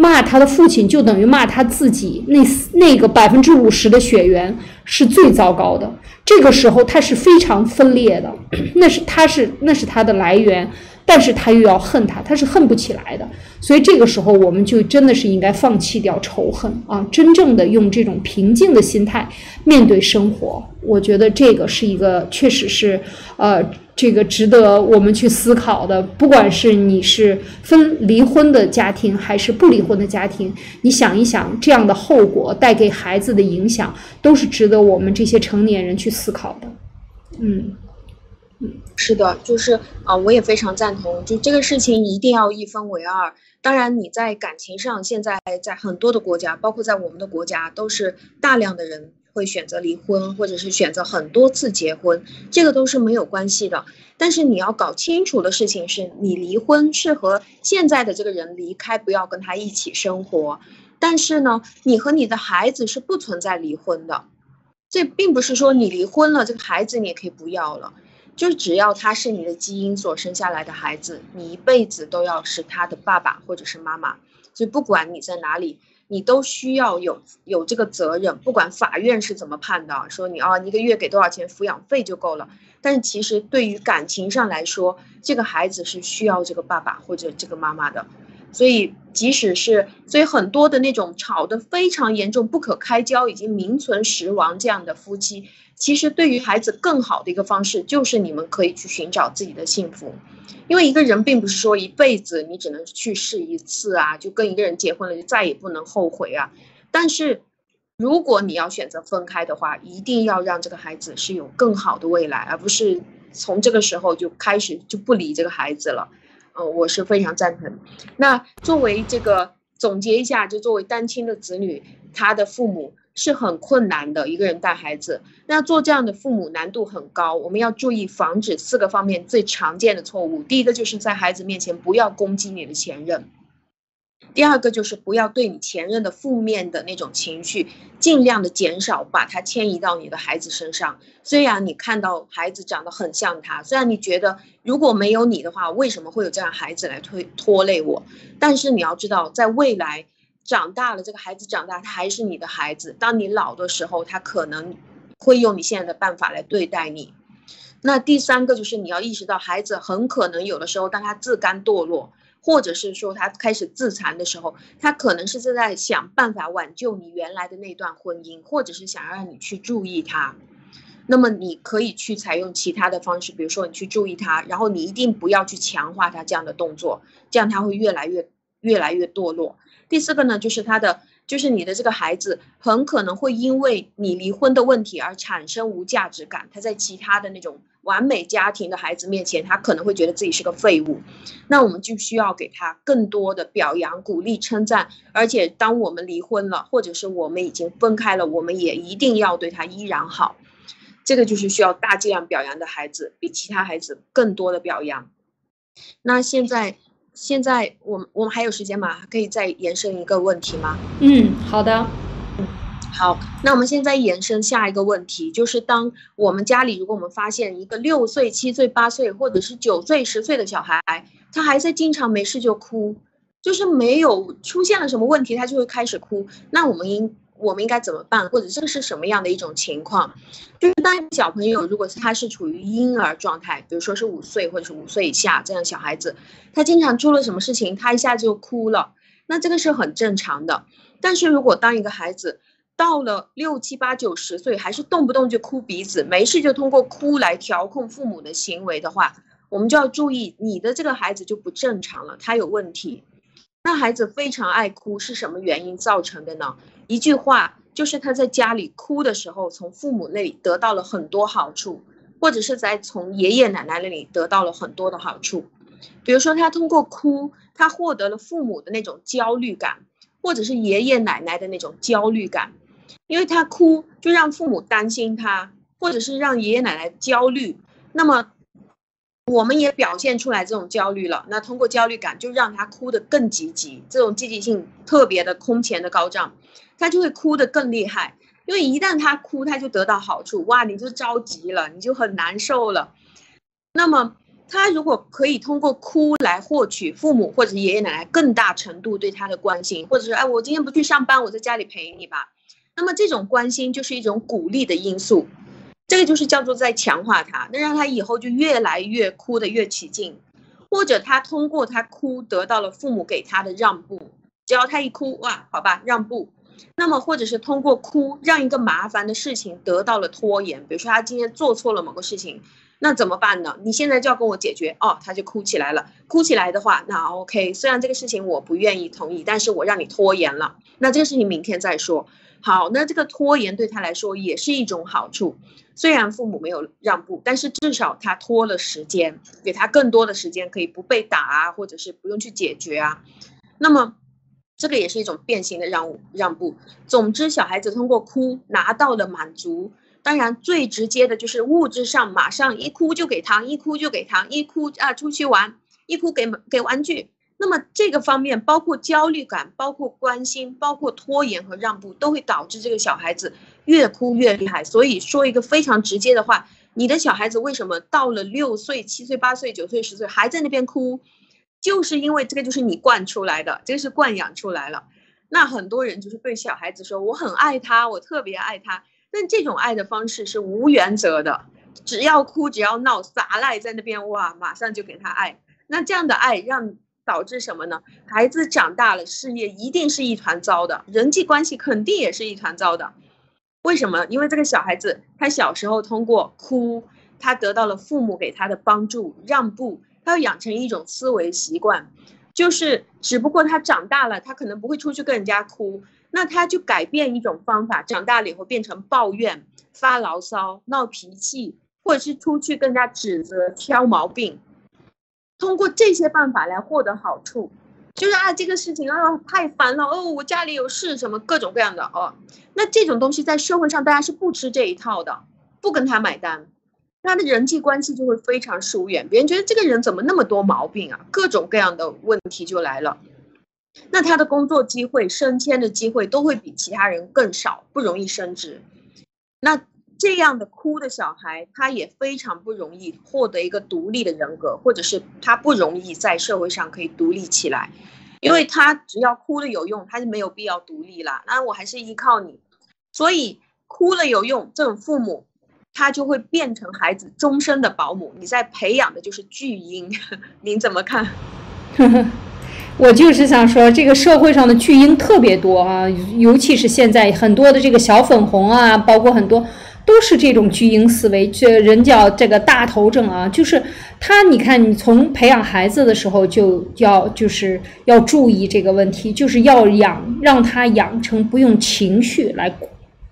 骂他的父亲，就等于骂他自己。那那个百分之五十的血缘是最糟糕的。这个时候他是非常分裂的，那是他是那是他的来源。但是他又要恨他，他是恨不起来的，所以这个时候我们就真的是应该放弃掉仇恨啊，真正的用这种平静的心态面对生活。我觉得这个是一个确实是，呃，这个值得我们去思考的。不管是你是分离婚的家庭还是不离婚的家庭，你想一想这样的后果带给孩子的影响，都是值得我们这些成年人去思考的。嗯。嗯是的，就是啊，我也非常赞同，就这个事情一定要一分为二。当然，你在感情上，现在在很多的国家，包括在我们的国家，都是大量的人会选择离婚，或者是选择很多次结婚，这个都是没有关系的。但是你要搞清楚的事情是，你离婚是和现在的这个人离开，不要跟他一起生活。但是呢，你和你的孩子是不存在离婚的，这并不是说你离婚了，这个孩子你也可以不要了。就是只要他是你的基因所生下来的孩子，你一辈子都要是他的爸爸或者是妈妈。所以不管你在哪里，你都需要有有这个责任。不管法院是怎么判的，说你啊一个月给多少钱抚养费就够了。但是其实对于感情上来说，这个孩子是需要这个爸爸或者这个妈妈的。所以即使是所以很多的那种吵得非常严重、不可开交、已经名存实亡这样的夫妻。其实，对于孩子更好的一个方式，就是你们可以去寻找自己的幸福，因为一个人并不是说一辈子你只能去试一次啊，就跟一个人结婚了就再也不能后悔啊。但是，如果你要选择分开的话，一定要让这个孩子是有更好的未来，而不是从这个时候就开始就不理这个孩子了。嗯，我是非常赞成。那作为这个总结一下，就作为单亲的子女，他的父母。是很困难的，一个人带孩子，那做这样的父母难度很高。我们要注意防止四个方面最常见的错误。第一个就是在孩子面前不要攻击你的前任；第二个就是不要对你前任的负面的那种情绪尽量的减少，把它迁移到你的孩子身上。虽然你看到孩子长得很像他，虽然你觉得如果没有你的话，为什么会有这样孩子来推拖累我？但是你要知道，在未来。长大了，这个孩子长大，他还是你的孩子。当你老的时候，他可能会用你现在的办法来对待你。那第三个就是你要意识到，孩子很可能有的时候，当他自甘堕落，或者是说他开始自残的时候，他可能是正在想办法挽救你原来的那段婚姻，或者是想让你去注意他。那么你可以去采用其他的方式，比如说你去注意他，然后你一定不要去强化他这样的动作，这样他会越来越越来越堕落。第四个呢，就是他的，就是你的这个孩子很可能会因为你离婚的问题而产生无价值感。他在其他的那种完美家庭的孩子面前，他可能会觉得自己是个废物。那我们就需要给他更多的表扬、鼓励、称赞。而且，当我们离婚了，或者是我们已经分开了，我们也一定要对他依然好。这个就是需要大剂量表扬的孩子，比其他孩子更多的表扬。那现在。现在我们我们还有时间吗？可以再延伸一个问题吗？嗯，好的。嗯好，那我们现在延伸下一个问题，就是当我们家里如果我们发现一个六岁、七岁、八岁，或者是九岁、十岁的小孩，他还在经常没事就哭，就是没有出现了什么问题，他就会开始哭，那我们应。我们应该怎么办，或者这是什么样的一种情况？就是当小朋友如果他是处于婴儿状态，比如说是五岁或者是五岁以下这样小孩子，他经常出了什么事情，他一下就哭了，那这个是很正常的。但是如果当一个孩子到了六七八九十岁，还是动不动就哭鼻子，没事就通过哭来调控父母的行为的话，我们就要注意，你的这个孩子就不正常了，他有问题。那孩子非常爱哭，是什么原因造成的呢？一句话就是他在家里哭的时候，从父母那里得到了很多好处，或者是在从爷爷奶奶那里得到了很多的好处。比如说，他通过哭，他获得了父母的那种焦虑感，或者是爷爷奶奶的那种焦虑感，因为他哭就让父母担心他，或者是让爷爷奶奶焦虑。那么。我们也表现出来这种焦虑了，那通过焦虑感就让他哭得更积极，这种积极性特别的空前的高涨，他就会哭得更厉害。因为一旦他哭，他就得到好处，哇，你就着急了，你就很难受了。那么他如果可以通过哭来获取父母或者爷爷奶奶更大程度对他的关心，或者是哎，我今天不去上班，我在家里陪你吧。那么这种关心就是一种鼓励的因素，这个就是叫做在强化他，那让他以后就越来越哭得越起劲，或者他通过他哭得到了父母给他的让步，只要他一哭，哇，好吧，让步。那么，或者是通过哭让一个麻烦的事情得到了拖延，比如说他今天做错了某个事情，那怎么办呢？你现在就要跟我解决哦，他就哭起来了。哭起来的话，那 OK，虽然这个事情我不愿意同意，但是我让你拖延了，那这个事情明天再说。好，那这个拖延对他来说也是一种好处。虽然父母没有让步，但是至少他拖了时间，给他更多的时间可以不被打啊，或者是不用去解决啊。那么。这个也是一种变形的让让步。总之，小孩子通过哭拿到了满足。当然，最直接的就是物质上，马上一哭就给糖，一哭就给糖，一哭啊出去玩，一哭给给玩具。那么这个方面，包括焦虑感，包括关心，包括拖延和让步，都会导致这个小孩子越哭越厉害。所以说一个非常直接的话，你的小孩子为什么到了六岁、七岁、八岁、九岁、十岁还在那边哭？就是因为这个就是你惯出来的，这个是惯养出来了。那很多人就是对小孩子说我很爱他，我特别爱他。但这种爱的方式是无原则的，只要哭只要闹撒赖在那边哇，马上就给他爱。那这样的爱让导致什么呢？孩子长大了，事业一定是一团糟的，人际关系肯定也是一团糟的。为什么？因为这个小孩子他小时候通过哭，他得到了父母给他的帮助，让步。他要养成一种思维习惯，就是只不过他长大了，他可能不会出去跟人家哭，那他就改变一种方法，长大了以后变成抱怨、发牢骚、闹脾气，或者是出去跟人家指责、挑毛病，通过这些办法来获得好处，就是啊这个事情啊太烦了哦，我家里有事什么各种各样的哦，那这种东西在社会上大家是不吃这一套的，不跟他买单。他的人际关系就会非常疏远，别人觉得这个人怎么那么多毛病啊？各种各样的问题就来了。那他的工作机会、升迁的机会都会比其他人更少，不容易升职。那这样的哭的小孩，他也非常不容易获得一个独立的人格，或者是他不容易在社会上可以独立起来，因为他只要哭了有用，他就没有必要独立了。那我还是依靠你，所以哭了有用，这种父母。他就会变成孩子终身的保姆，你在培养的就是巨婴，(laughs) 您怎么看？(laughs) 我就是想说，这个社会上的巨婴特别多啊，尤其是现在很多的这个小粉红啊，包括很多都是这种巨婴思维，这人叫这个大头症啊，就是他，你看你从培养孩子的时候就要就是要注意这个问题，就是要养让他养成不用情绪来。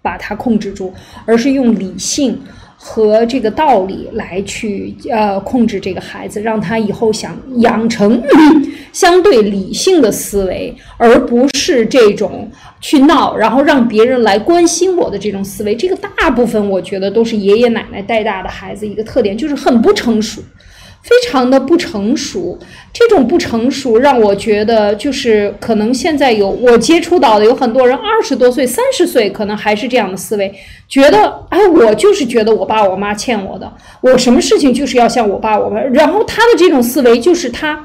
把他控制住，而是用理性和这个道理来去呃控制这个孩子，让他以后想养成 (coughs) 相对理性的思维，而不是这种去闹，然后让别人来关心我的这种思维。这个大部分我觉得都是爷爷奶奶带大的孩子一个特点，就是很不成熟。非常的不成熟，这种不成熟让我觉得，就是可能现在有我接触到的有很多人二十多岁、三十岁，可能还是这样的思维，觉得哎，我就是觉得我爸我妈欠我的，我什么事情就是要向我爸我妈。然后他的这种思维就是他，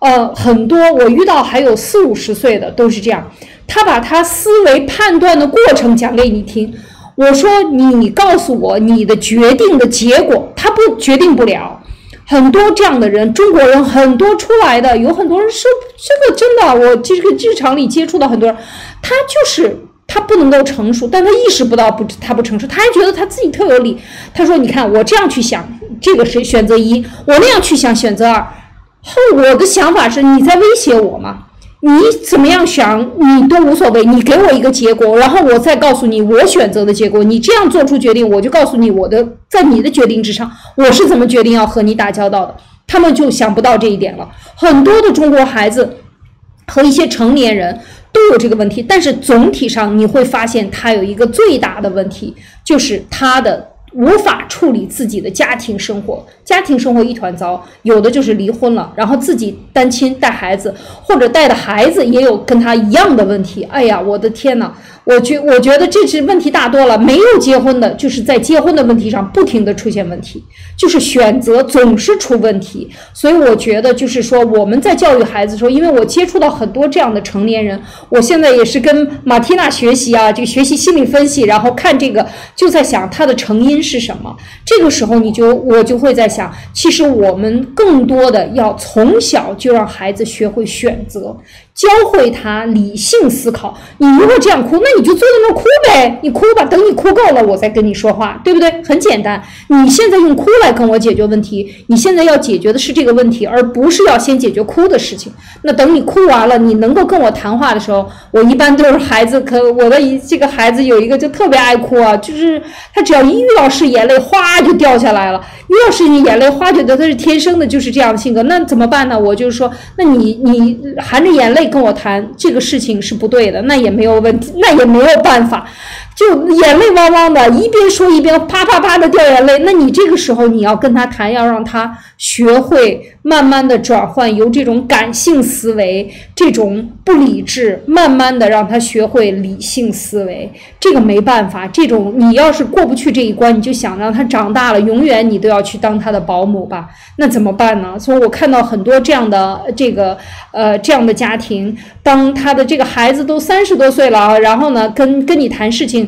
呃，很多我遇到还有四五十岁的都是这样，他把他思维判断的过程讲给你听，我说你告诉我你的决定的结果，他不决定不了。很多这样的人，中国人很多出来的，有很多人是这个真的，我这个日常里接触到很多人，他就是他不能够成熟，但他意识不到不他不成熟，他还觉得他自己特有理。他说：“你看我这样去想，这个是选择一；我那样去想，选择二。后我的想法是你在威胁我吗？”你怎么样想，你都无所谓。你给我一个结果，然后我再告诉你我选择的结果。你这样做出决定，我就告诉你我的在你的决定之上，我是怎么决定要和你打交道的。他们就想不到这一点了。很多的中国孩子和一些成年人都有这个问题，但是总体上你会发现，他有一个最大的问题，就是他的。无法处理自己的家庭生活，家庭生活一团糟，有的就是离婚了，然后自己单亲带孩子，或者带的孩子也有跟他一样的问题。哎呀，我的天哪，我觉我觉得这是问题大多了。没有结婚的，就是在结婚的问题上不停的出现问题，就是选择总是出问题。所以我觉得就是说我们在教育孩子的时候，因为我接触到很多这样的成年人，我现在也是跟马蒂娜学习啊，这个学习心理分析，然后看这个就在想它的成因是什么。这个时候你就我就会在想，其实我们更多的要从小就让孩子学会选择。教会他理性思考。你如果这样哭，那你就坐在那哭呗，你哭吧，等你哭够了，我再跟你说话，对不对？很简单。你现在用哭来跟我解决问题，你现在要解决的是这个问题，而不是要先解决哭的事情。那等你哭完了，你能够跟我谈话的时候，我一般都是孩子，可我的一这个孩子有一个就特别爱哭啊，就是他只要一遇到事，眼泪哗就掉下来了。遇到事情眼泪哗就掉，他是天生的，就是这样的性格。那怎么办呢？我就是说，那你你含着眼泪。跟我谈这个事情是不对的，那也没有问题，那也没有办法。就眼泪汪汪的，一边说一边啪啪啪的掉眼泪。那你这个时候你要跟他谈，要让他学会慢慢的转换，由这种感性思维、这种不理智，慢慢的让他学会理性思维。这个没办法，这种你要是过不去这一关，你就想让他长大了，永远你都要去当他的保姆吧？那怎么办呢？所以我看到很多这样的这个呃这样的家庭，当他的这个孩子都三十多岁了啊，然后呢跟跟你谈事情。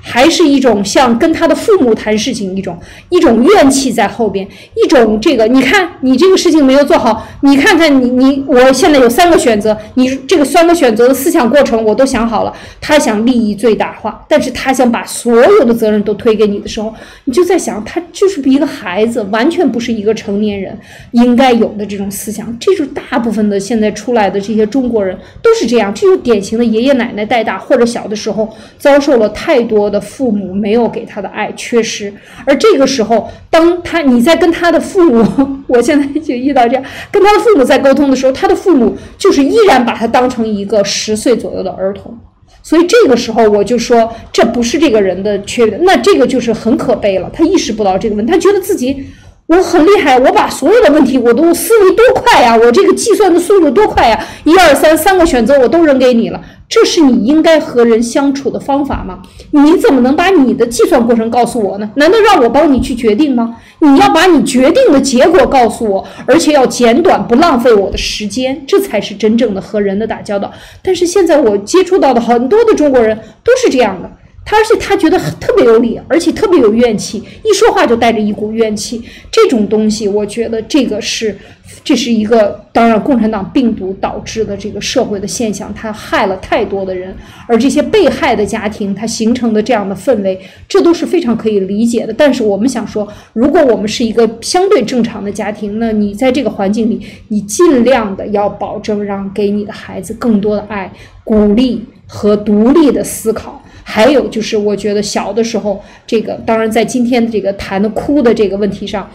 还是一种像跟他的父母谈事情一种一种怨气在后边，一种这个你看你这个事情没有做好，你看看你你我现在有三个选择，你这个三个选择的思想过程我都想好了。他想利益最大化，但是他想把所有的责任都推给你的时候，你就在想他就是一个孩子，完全不是一个成年人应该有的这种思想。这是大部分的现在出来的这些中国人都是这样，这就典型的爷爷奶奶带大，或者小的时候遭受了太。多我的父母没有给他的爱缺失，而这个时候，当他你在跟他的父母，我现在就遇到这样，跟他的父母在沟通的时候，他的父母就是依然把他当成一个十岁左右的儿童，所以这个时候我就说，这不是这个人的缺点，那这个就是很可悲了。他意识不到这个问题，他觉得自己我很厉害，我把所有的问题我都思维多快呀，我这个计算的速度多快呀，一二三三个选择我都扔给你了。这是你应该和人相处的方法吗？你怎么能把你的计算过程告诉我呢？难道让我帮你去决定吗？你要把你决定的结果告诉我，而且要简短，不浪费我的时间，这才是真正的和人的打交道。但是现在我接触到的很多的中国人都是这样的。他而且他觉得特别有理，而且特别有怨气，一说话就带着一股怨气。这种东西，我觉得这个是，这是一个当然共产党病毒导致的这个社会的现象，它害了太多的人，而这些被害的家庭，它形成的这样的氛围，这都是非常可以理解的。但是我们想说，如果我们是一个相对正常的家庭，那你在这个环境里，你尽量的要保证让给你的孩子更多的爱、鼓励和独立的思考。还有就是，我觉得小的时候，这个当然在今天的这个谈的哭的这个问题上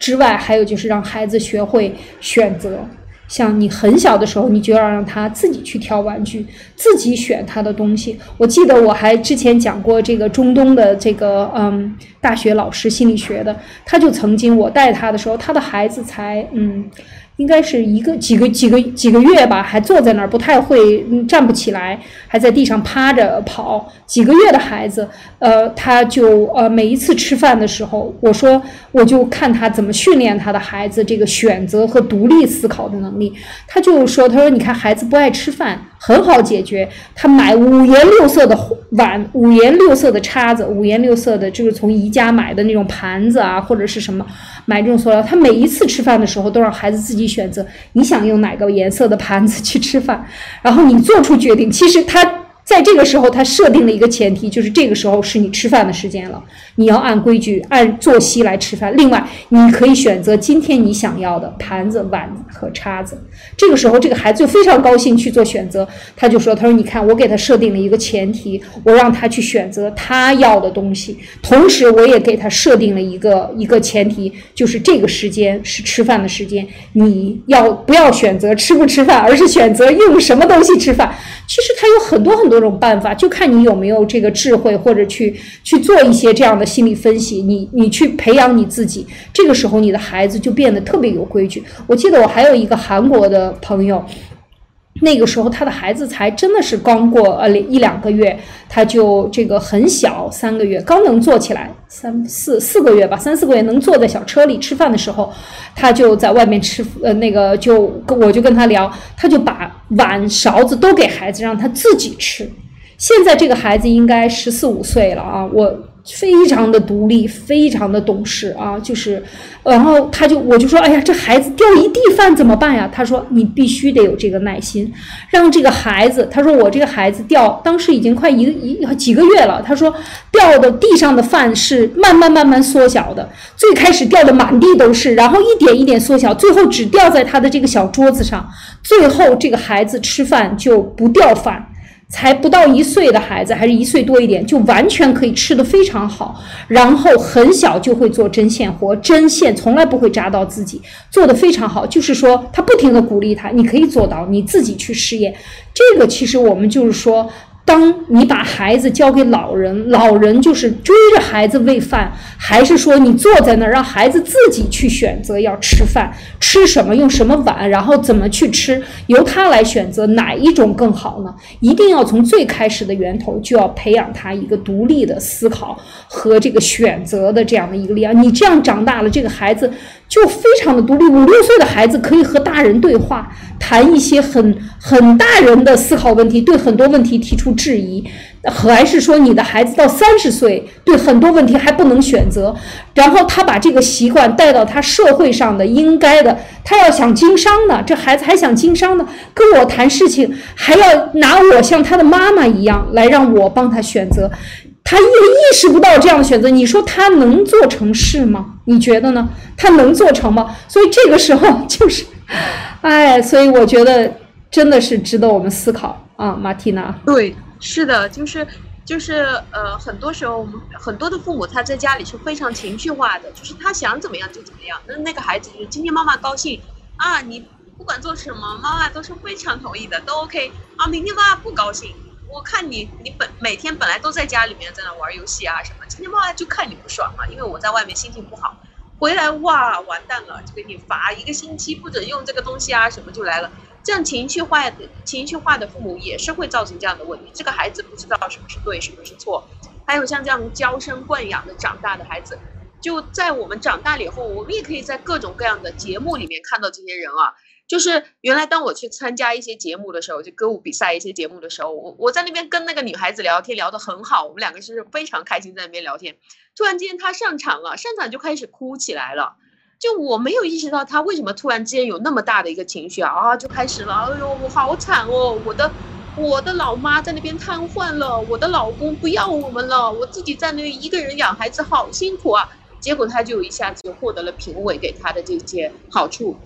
之外，还有就是让孩子学会选择。像你很小的时候，你就要让他自己去挑玩具，自己选他的东西。我记得我还之前讲过这个中东的这个嗯大学老师心理学的，他就曾经我带他的时候，他的孩子才嗯。应该是一个几个几个几个月吧，还坐在那儿不太会站不起来，还在地上趴着跑。几个月的孩子，呃，他就呃每一次吃饭的时候，我说我就看他怎么训练他的孩子这个选择和独立思考的能力。他就说，他说你看孩子不爱吃饭。很好解决，他买五颜六色的碗，五颜六色的叉子，五颜六色的，就是从宜家买的那种盘子啊，或者是什么，买这种塑料。他每一次吃饭的时候，都让孩子自己选择，你想用哪个颜色的盘子去吃饭，然后你做出决定。其实他。在这个时候，他设定了一个前提，就是这个时候是你吃饭的时间了，你要按规矩、按作息来吃饭。另外，你可以选择今天你想要的盘子、碗和叉子。这个时候，这个孩子就非常高兴去做选择。他就说：“他说，你看，我给他设定了一个前提，我让他去选择他要的东西，同时我也给他设定了一个一个前提，就是这个时间是吃饭的时间，你要不要选择吃不吃饭，而是选择用什么东西吃饭？其实他有很多很多。”种办法，就看你有没有这个智慧，或者去去做一些这样的心理分析。你你去培养你自己，这个时候你的孩子就变得特别有规矩。我记得我还有一个韩国的朋友，那个时候他的孩子才真的是刚过呃一两个月，他就这个很小，三个月刚能坐起来，三四四个月吧，三四个月能坐在小车里吃饭的时候，他就在外面吃，呃那个就我就跟他聊，他就把碗勺子都给孩子让他自己吃。现在这个孩子应该十四五岁了啊，我。非常的独立，非常的懂事啊，就是，然后他就我就说，哎呀，这孩子掉一地饭怎么办呀？他说，你必须得有这个耐心，让这个孩子，他说我这个孩子掉，当时已经快一个一几个月了，他说掉的地上的饭是慢慢慢慢缩小的，最开始掉的满地都是，然后一点一点缩小，最后只掉在他的这个小桌子上，最后这个孩子吃饭就不掉饭。才不到一岁的孩子，还是一岁多一点，就完全可以吃得非常好。然后很小就会做针线活，针线从来不会扎到自己，做得非常好。就是说，他不停地鼓励他，你可以做到，你自己去试验。这个其实我们就是说。当你把孩子交给老人，老人就是追着孩子喂饭，还是说你坐在那儿让孩子自己去选择要吃饭，吃什么，用什么碗，然后怎么去吃，由他来选择哪一种更好呢？一定要从最开始的源头就要培养他一个独立的思考和这个选择的这样的一个力量。你这样长大了，这个孩子。就非常的独立，五六岁的孩子可以和大人对话，谈一些很很大人的思考问题，对很多问题提出质疑，还是说你的孩子到三十岁，对很多问题还不能选择，然后他把这个习惯带到他社会上的应该的，他要想经商呢，这孩子还想经商呢，跟我谈事情还要拿我像他的妈妈一样来让我帮他选择。他也意识不到这样的选择，你说他能做成事吗？你觉得呢？他能做成吗？所以这个时候 (laughs) 就是，哎，所以我觉得真的是值得我们思考啊，马蒂娜。对，是的，就是就是呃，很多时候我们很多的父母他在家里是非常情绪化的，就是他想怎么样就怎么样。那那个孩子就是今天妈妈高兴啊，你不管做什么，妈妈都是非常同意的，都 OK 啊。明天妈妈不高兴。我看你，你本每天本来都在家里面在那玩游戏啊什么，今天妈妈就看你不爽嘛，因为我在外面心情不好，回来哇完蛋了，就给你罚一个星期不准用这个东西啊什么就来了，这样情绪化的情绪化的父母也是会造成这样的问题，这个孩子不知道什么是对什么是错，还有像这样娇生惯养的长大的孩子，就在我们长大了以后，我们也可以在各种各样的节目里面看到这些人啊。就是原来当我去参加一些节目的时候，就歌舞比赛一些节目的时候，我我在那边跟那个女孩子聊天，聊得很好，我们两个是非常开心在那边聊天。突然间她上场了，上场就开始哭起来了，就我没有意识到她为什么突然之间有那么大的一个情绪啊啊，就开始了，哎呦我好惨哦，我的我的老妈在那边瘫痪了，我的老公不要我们了，我自己在那一个人养孩子好辛苦啊。结果她就一下子就获得了评委给她的这些好处。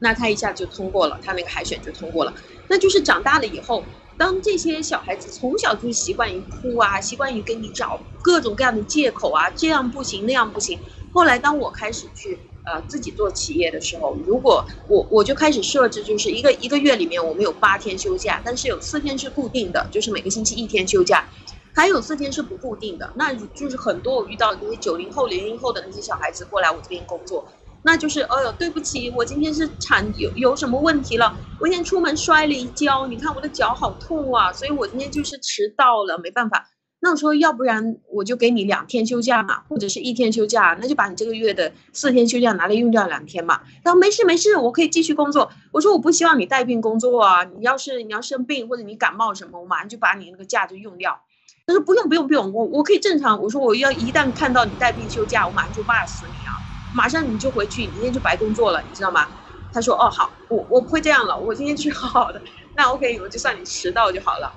那他一下就通过了，他那个海选就通过了。那就是长大了以后，当这些小孩子从小就习惯于哭啊，习惯于给你找各种各样的借口啊，这样不行那样不行。后来当我开始去呃自己做企业的时候，如果我我就开始设置，就是一个一个月里面我们有八天休假，但是有四天是固定的，就是每个星期一天休假，还有四天是不固定的。那就是很多我遇到那些九零后、零零后的那些小孩子过来我这边工作。那就是，哎呦，对不起，我今天是产有有什么问题了？我今天出门摔了一跤，你看我的脚好痛啊，所以我今天就是迟到了，没办法。那我说，要不然我就给你两天休假嘛，或者是一天休假，那就把你这个月的四天休假拿来用掉两天嘛。他说没事没事，我可以继续工作。我说我不希望你带病工作啊，你要是你要生病或者你感冒什么，我马上就把你那个假就用掉。他说不用不用不用，我我可以正常。我说我要一旦看到你带病休假，我马上就骂死你啊。马上你就回去，明天就白工作了，你知道吗？他说：“哦，好，我我不会这样了，我今天去好好的。那 OK，我就算你迟到就好了。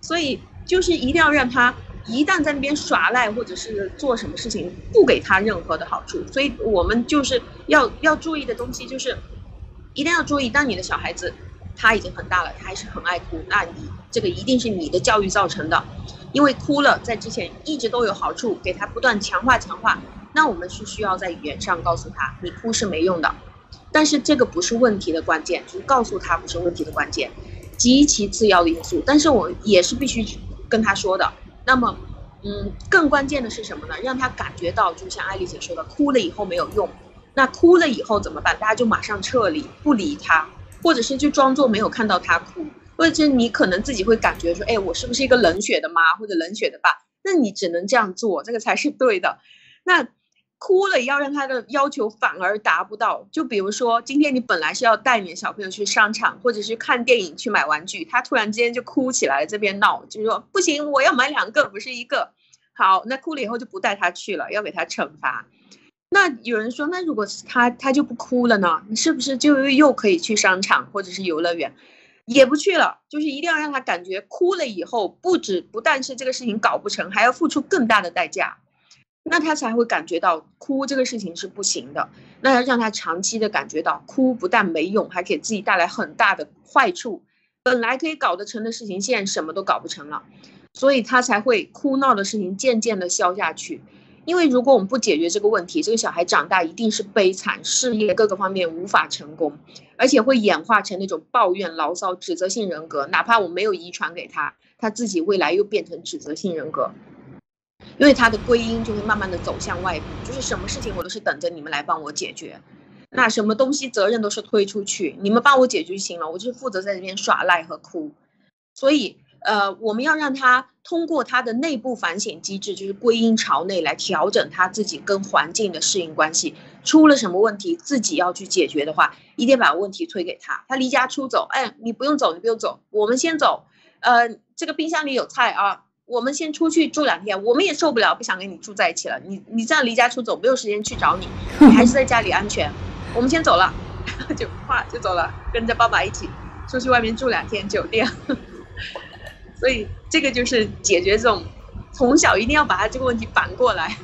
所以就是一定要让他一旦在那边耍赖或者是做什么事情，不给他任何的好处。所以我们就是要要注意的东西就是，一定要注意，当你的小孩子他已经很大了，他还是很爱哭，那你这个一定是你的教育造成的，因为哭了在之前一直都有好处，给他不断强化强化。”那我们是需要在语言上告诉他，你哭是没用的，但是这个不是问题的关键，就是告诉他不是问题的关键，极其次要的因素。但是我也是必须跟他说的。那么，嗯，更关键的是什么呢？让他感觉到，就像艾丽姐说的，哭了以后没有用。那哭了以后怎么办？大家就马上撤离，不理他，或者是就装作没有看到他哭，或者是你可能自己会感觉说，哎，我是不是一个冷血的妈或者冷血的爸？那你只能这样做，这个才是对的。那。哭了要让他的要求反而达不到，就比如说今天你本来是要带你的小朋友去商场，或者是看电影去买玩具，他突然之间就哭起来，这边闹，就是说不行，我要买两个，不是一个。好，那哭了以后就不带他去了，要给他惩罚。那有人说，那如果是他，他就不哭了呢？你是不是就又可以去商场或者是游乐园？也不去了，就是一定要让他感觉哭了以后，不止不但是这个事情搞不成，还要付出更大的代价。那他才会感觉到哭这个事情是不行的。那要让他长期的感觉到哭不但没用，还给自己带来很大的坏处。本来可以搞得成的事情，现在什么都搞不成了，所以他才会哭闹的事情渐渐的消下去。因为如果我们不解决这个问题，这个小孩长大一定是悲惨，事业各个方面无法成功，而且会演化成那种抱怨、牢骚、指责性人格。哪怕我没有遗传给他，他自己未来又变成指责性人格。因为他的归因就会慢慢的走向外部，就是什么事情我都是等着你们来帮我解决，那什么东西责任都是推出去，你们帮我解决就行了，我就是负责在这边耍赖和哭。所以，呃，我们要让他通过他的内部反省机制，就是归因朝内来调整他自己跟环境的适应关系。出了什么问题，自己要去解决的话，一定把问题推给他。他离家出走，哎，你不用走，你不用走，我们先走。呃，这个冰箱里有菜啊。我们先出去住两天，我们也受不了，不想跟你住在一起了。你你这样离家出走，没有时间去找你，(laughs) 你还是在家里安全。我们先走了，(laughs) 就啪就走了，跟着爸爸一起出去外面住两天酒店。(laughs) 所以这个就是解决这种从小一定要把他这个问题反过来。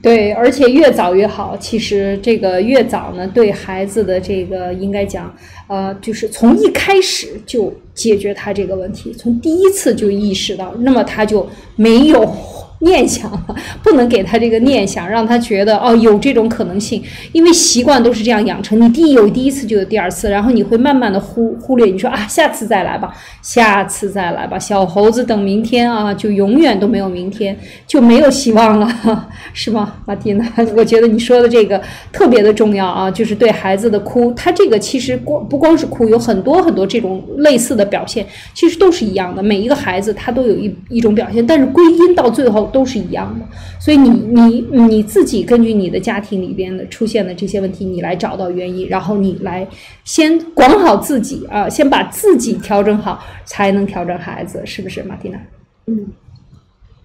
对，而且越早越好。其实这个越早呢，对孩子的这个应该讲，呃，就是从一开始就解决他这个问题，从第一次就意识到，那么他就没有。(laughs) 念想了，不能给他这个念想，让他觉得哦有这种可能性，因为习惯都是这样养成。你第一有第一次就有第二次，然后你会慢慢的忽忽略。你说啊，下次再来吧，下次再来吧，小猴子等明天啊，就永远都没有明天，就没有希望了，是吗，马蒂娜？我觉得你说的这个特别的重要啊，就是对孩子的哭，他这个其实光不光是哭，有很多很多这种类似的表现，其实都是一样的。每一个孩子他都有一一种表现，但是归因到最后。都是一样的，所以你你你自己根据你的家庭里边的出现的这些问题，你来找到原因，然后你来先管好自己啊，先把自己调整好，才能调整孩子，是不是，马蒂娜？嗯，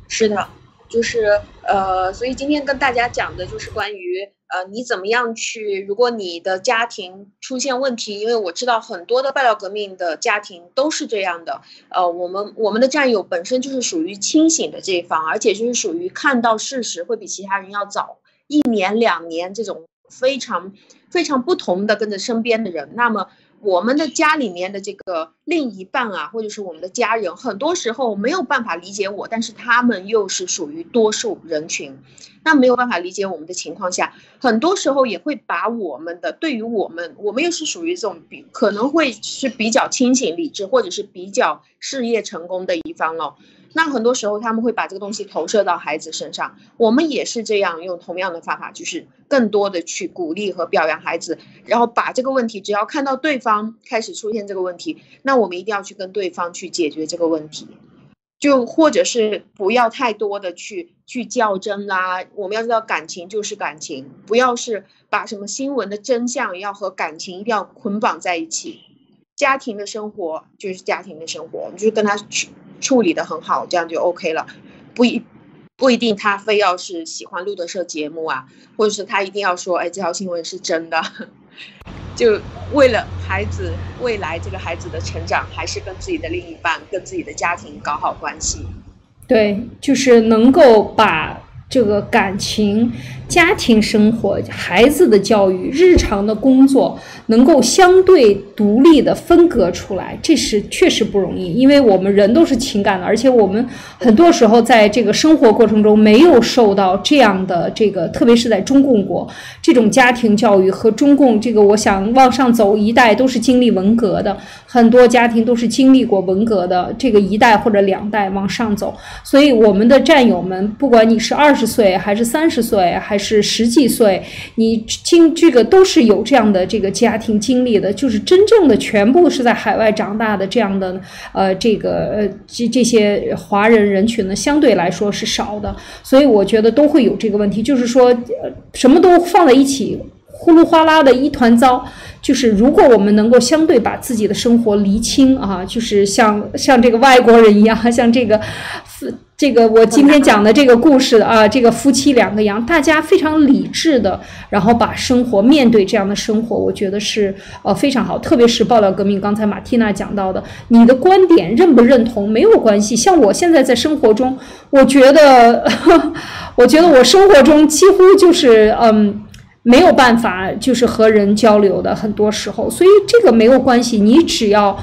是的，就是呃，所以今天跟大家讲的就是关于。呃，你怎么样去？如果你的家庭出现问题，因为我知道很多的爆料革命的家庭都是这样的。呃，我们我们的战友本身就是属于清醒的这一方，而且就是属于看到事实会比其他人要早一年两年这种非常非常不同的跟着身边的人。那么。我们的家里面的这个另一半啊，或者是我们的家人，很多时候没有办法理解我，但是他们又是属于多数人群，那没有办法理解我们的情况下，很多时候也会把我们的对于我们，我们又是属于这种比可能会是比较清醒理智，或者是比较事业成功的一方了。那很多时候他们会把这个东西投射到孩子身上，我们也是这样用同样的方法，就是更多的去鼓励和表扬孩子，然后把这个问题，只要看到对方开始出现这个问题，那我们一定要去跟对方去解决这个问题，就或者是不要太多的去去较真啦。我们要知道感情就是感情，不要是把什么新闻的真相要和感情一定要捆绑在一起，家庭的生活就是家庭的生活，你就跟他去。处理的很好，这样就 OK 了，不一不一定他非要是喜欢路德社节目啊，或者是他一定要说，哎，这条新闻是真的，(laughs) 就为了孩子未来这个孩子的成长，还是跟自己的另一半、跟自己的家庭搞好关系。对，就是能够把这个感情。家庭生活、孩子的教育、日常的工作，能够相对独立的分隔出来，这是确实不容易。因为我们人都是情感的，而且我们很多时候在这个生活过程中没有受到这样的这个，特别是在中共国这种家庭教育和中共这个，我想往上走一代都是经历文革的，很多家庭都是经历过文革的这个一代或者两代往上走，所以我们的战友们，不管你是二十。十岁，还是三十岁，还是是十几岁，你经这个都是有这样的这个家庭经历的，就是真正的全部是在海外长大的这样的呃这个呃这这些华人人群呢，相对来说是少的，所以我觉得都会有这个问题，就是说呃什么都放在一起。呼噜哗啦的一团糟，就是如果我们能够相对把自己的生活厘清啊，就是像像这个外国人一样，像这个，这个我今天讲的这个故事啊，这个夫妻两个羊，大家非常理智的，然后把生活面对这样的生活，我觉得是呃非常好。特别是爆料革命，刚才马蒂娜讲到的，你的观点认不认同没有关系。像我现在在生活中，我觉得，我觉得我生活中几乎就是嗯。没有办法，就是和人交流的很多时候，所以这个没有关系。你只要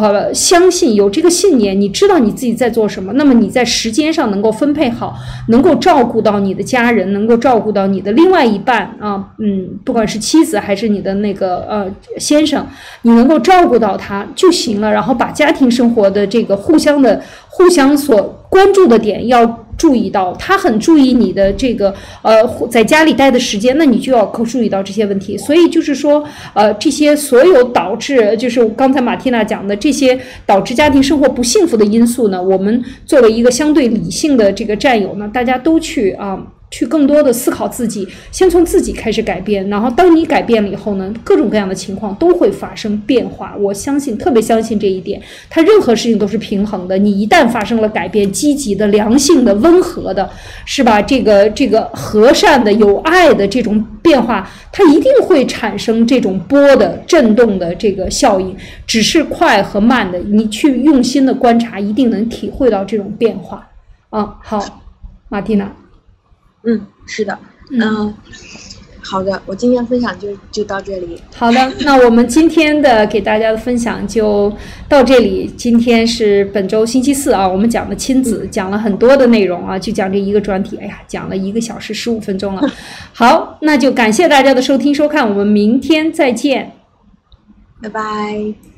呃相信有这个信念，你知道你自己在做什么，那么你在时间上能够分配好，能够照顾到你的家人，能够照顾到你的另外一半啊，嗯，不管是妻子还是你的那个呃先生，你能够照顾到他就行了。然后把家庭生活的这个互相的互相所关注的点要。注意到他很注意你的这个呃在家里待的时间，那你就要注意到这些问题。所以就是说，呃，这些所有导致就是刚才马蒂娜讲的这些导致家庭生活不幸福的因素呢，我们作为一个相对理性的这个战友呢，大家都去啊。去更多的思考自己，先从自己开始改变，然后当你改变了以后呢，各种各样的情况都会发生变化。我相信，特别相信这一点。它任何事情都是平衡的。你一旦发生了改变，积极的、良性的、温和的，是吧？这个这个和善的、有爱的这种变化，它一定会产生这种波的震动的这个效应。只是快和慢的，你去用心的观察，一定能体会到这种变化。啊，好，马蒂娜。嗯，是的，嗯，好的，我今天分享就就到这里。好的，那我们今天的给大家的分享就到这里。今天是本周星期四啊，我们讲的亲子，讲了很多的内容啊，就讲这一个专题。哎呀，讲了一个小时十五分钟了。(laughs) 好，那就感谢大家的收听收看，我们明天再见，拜拜。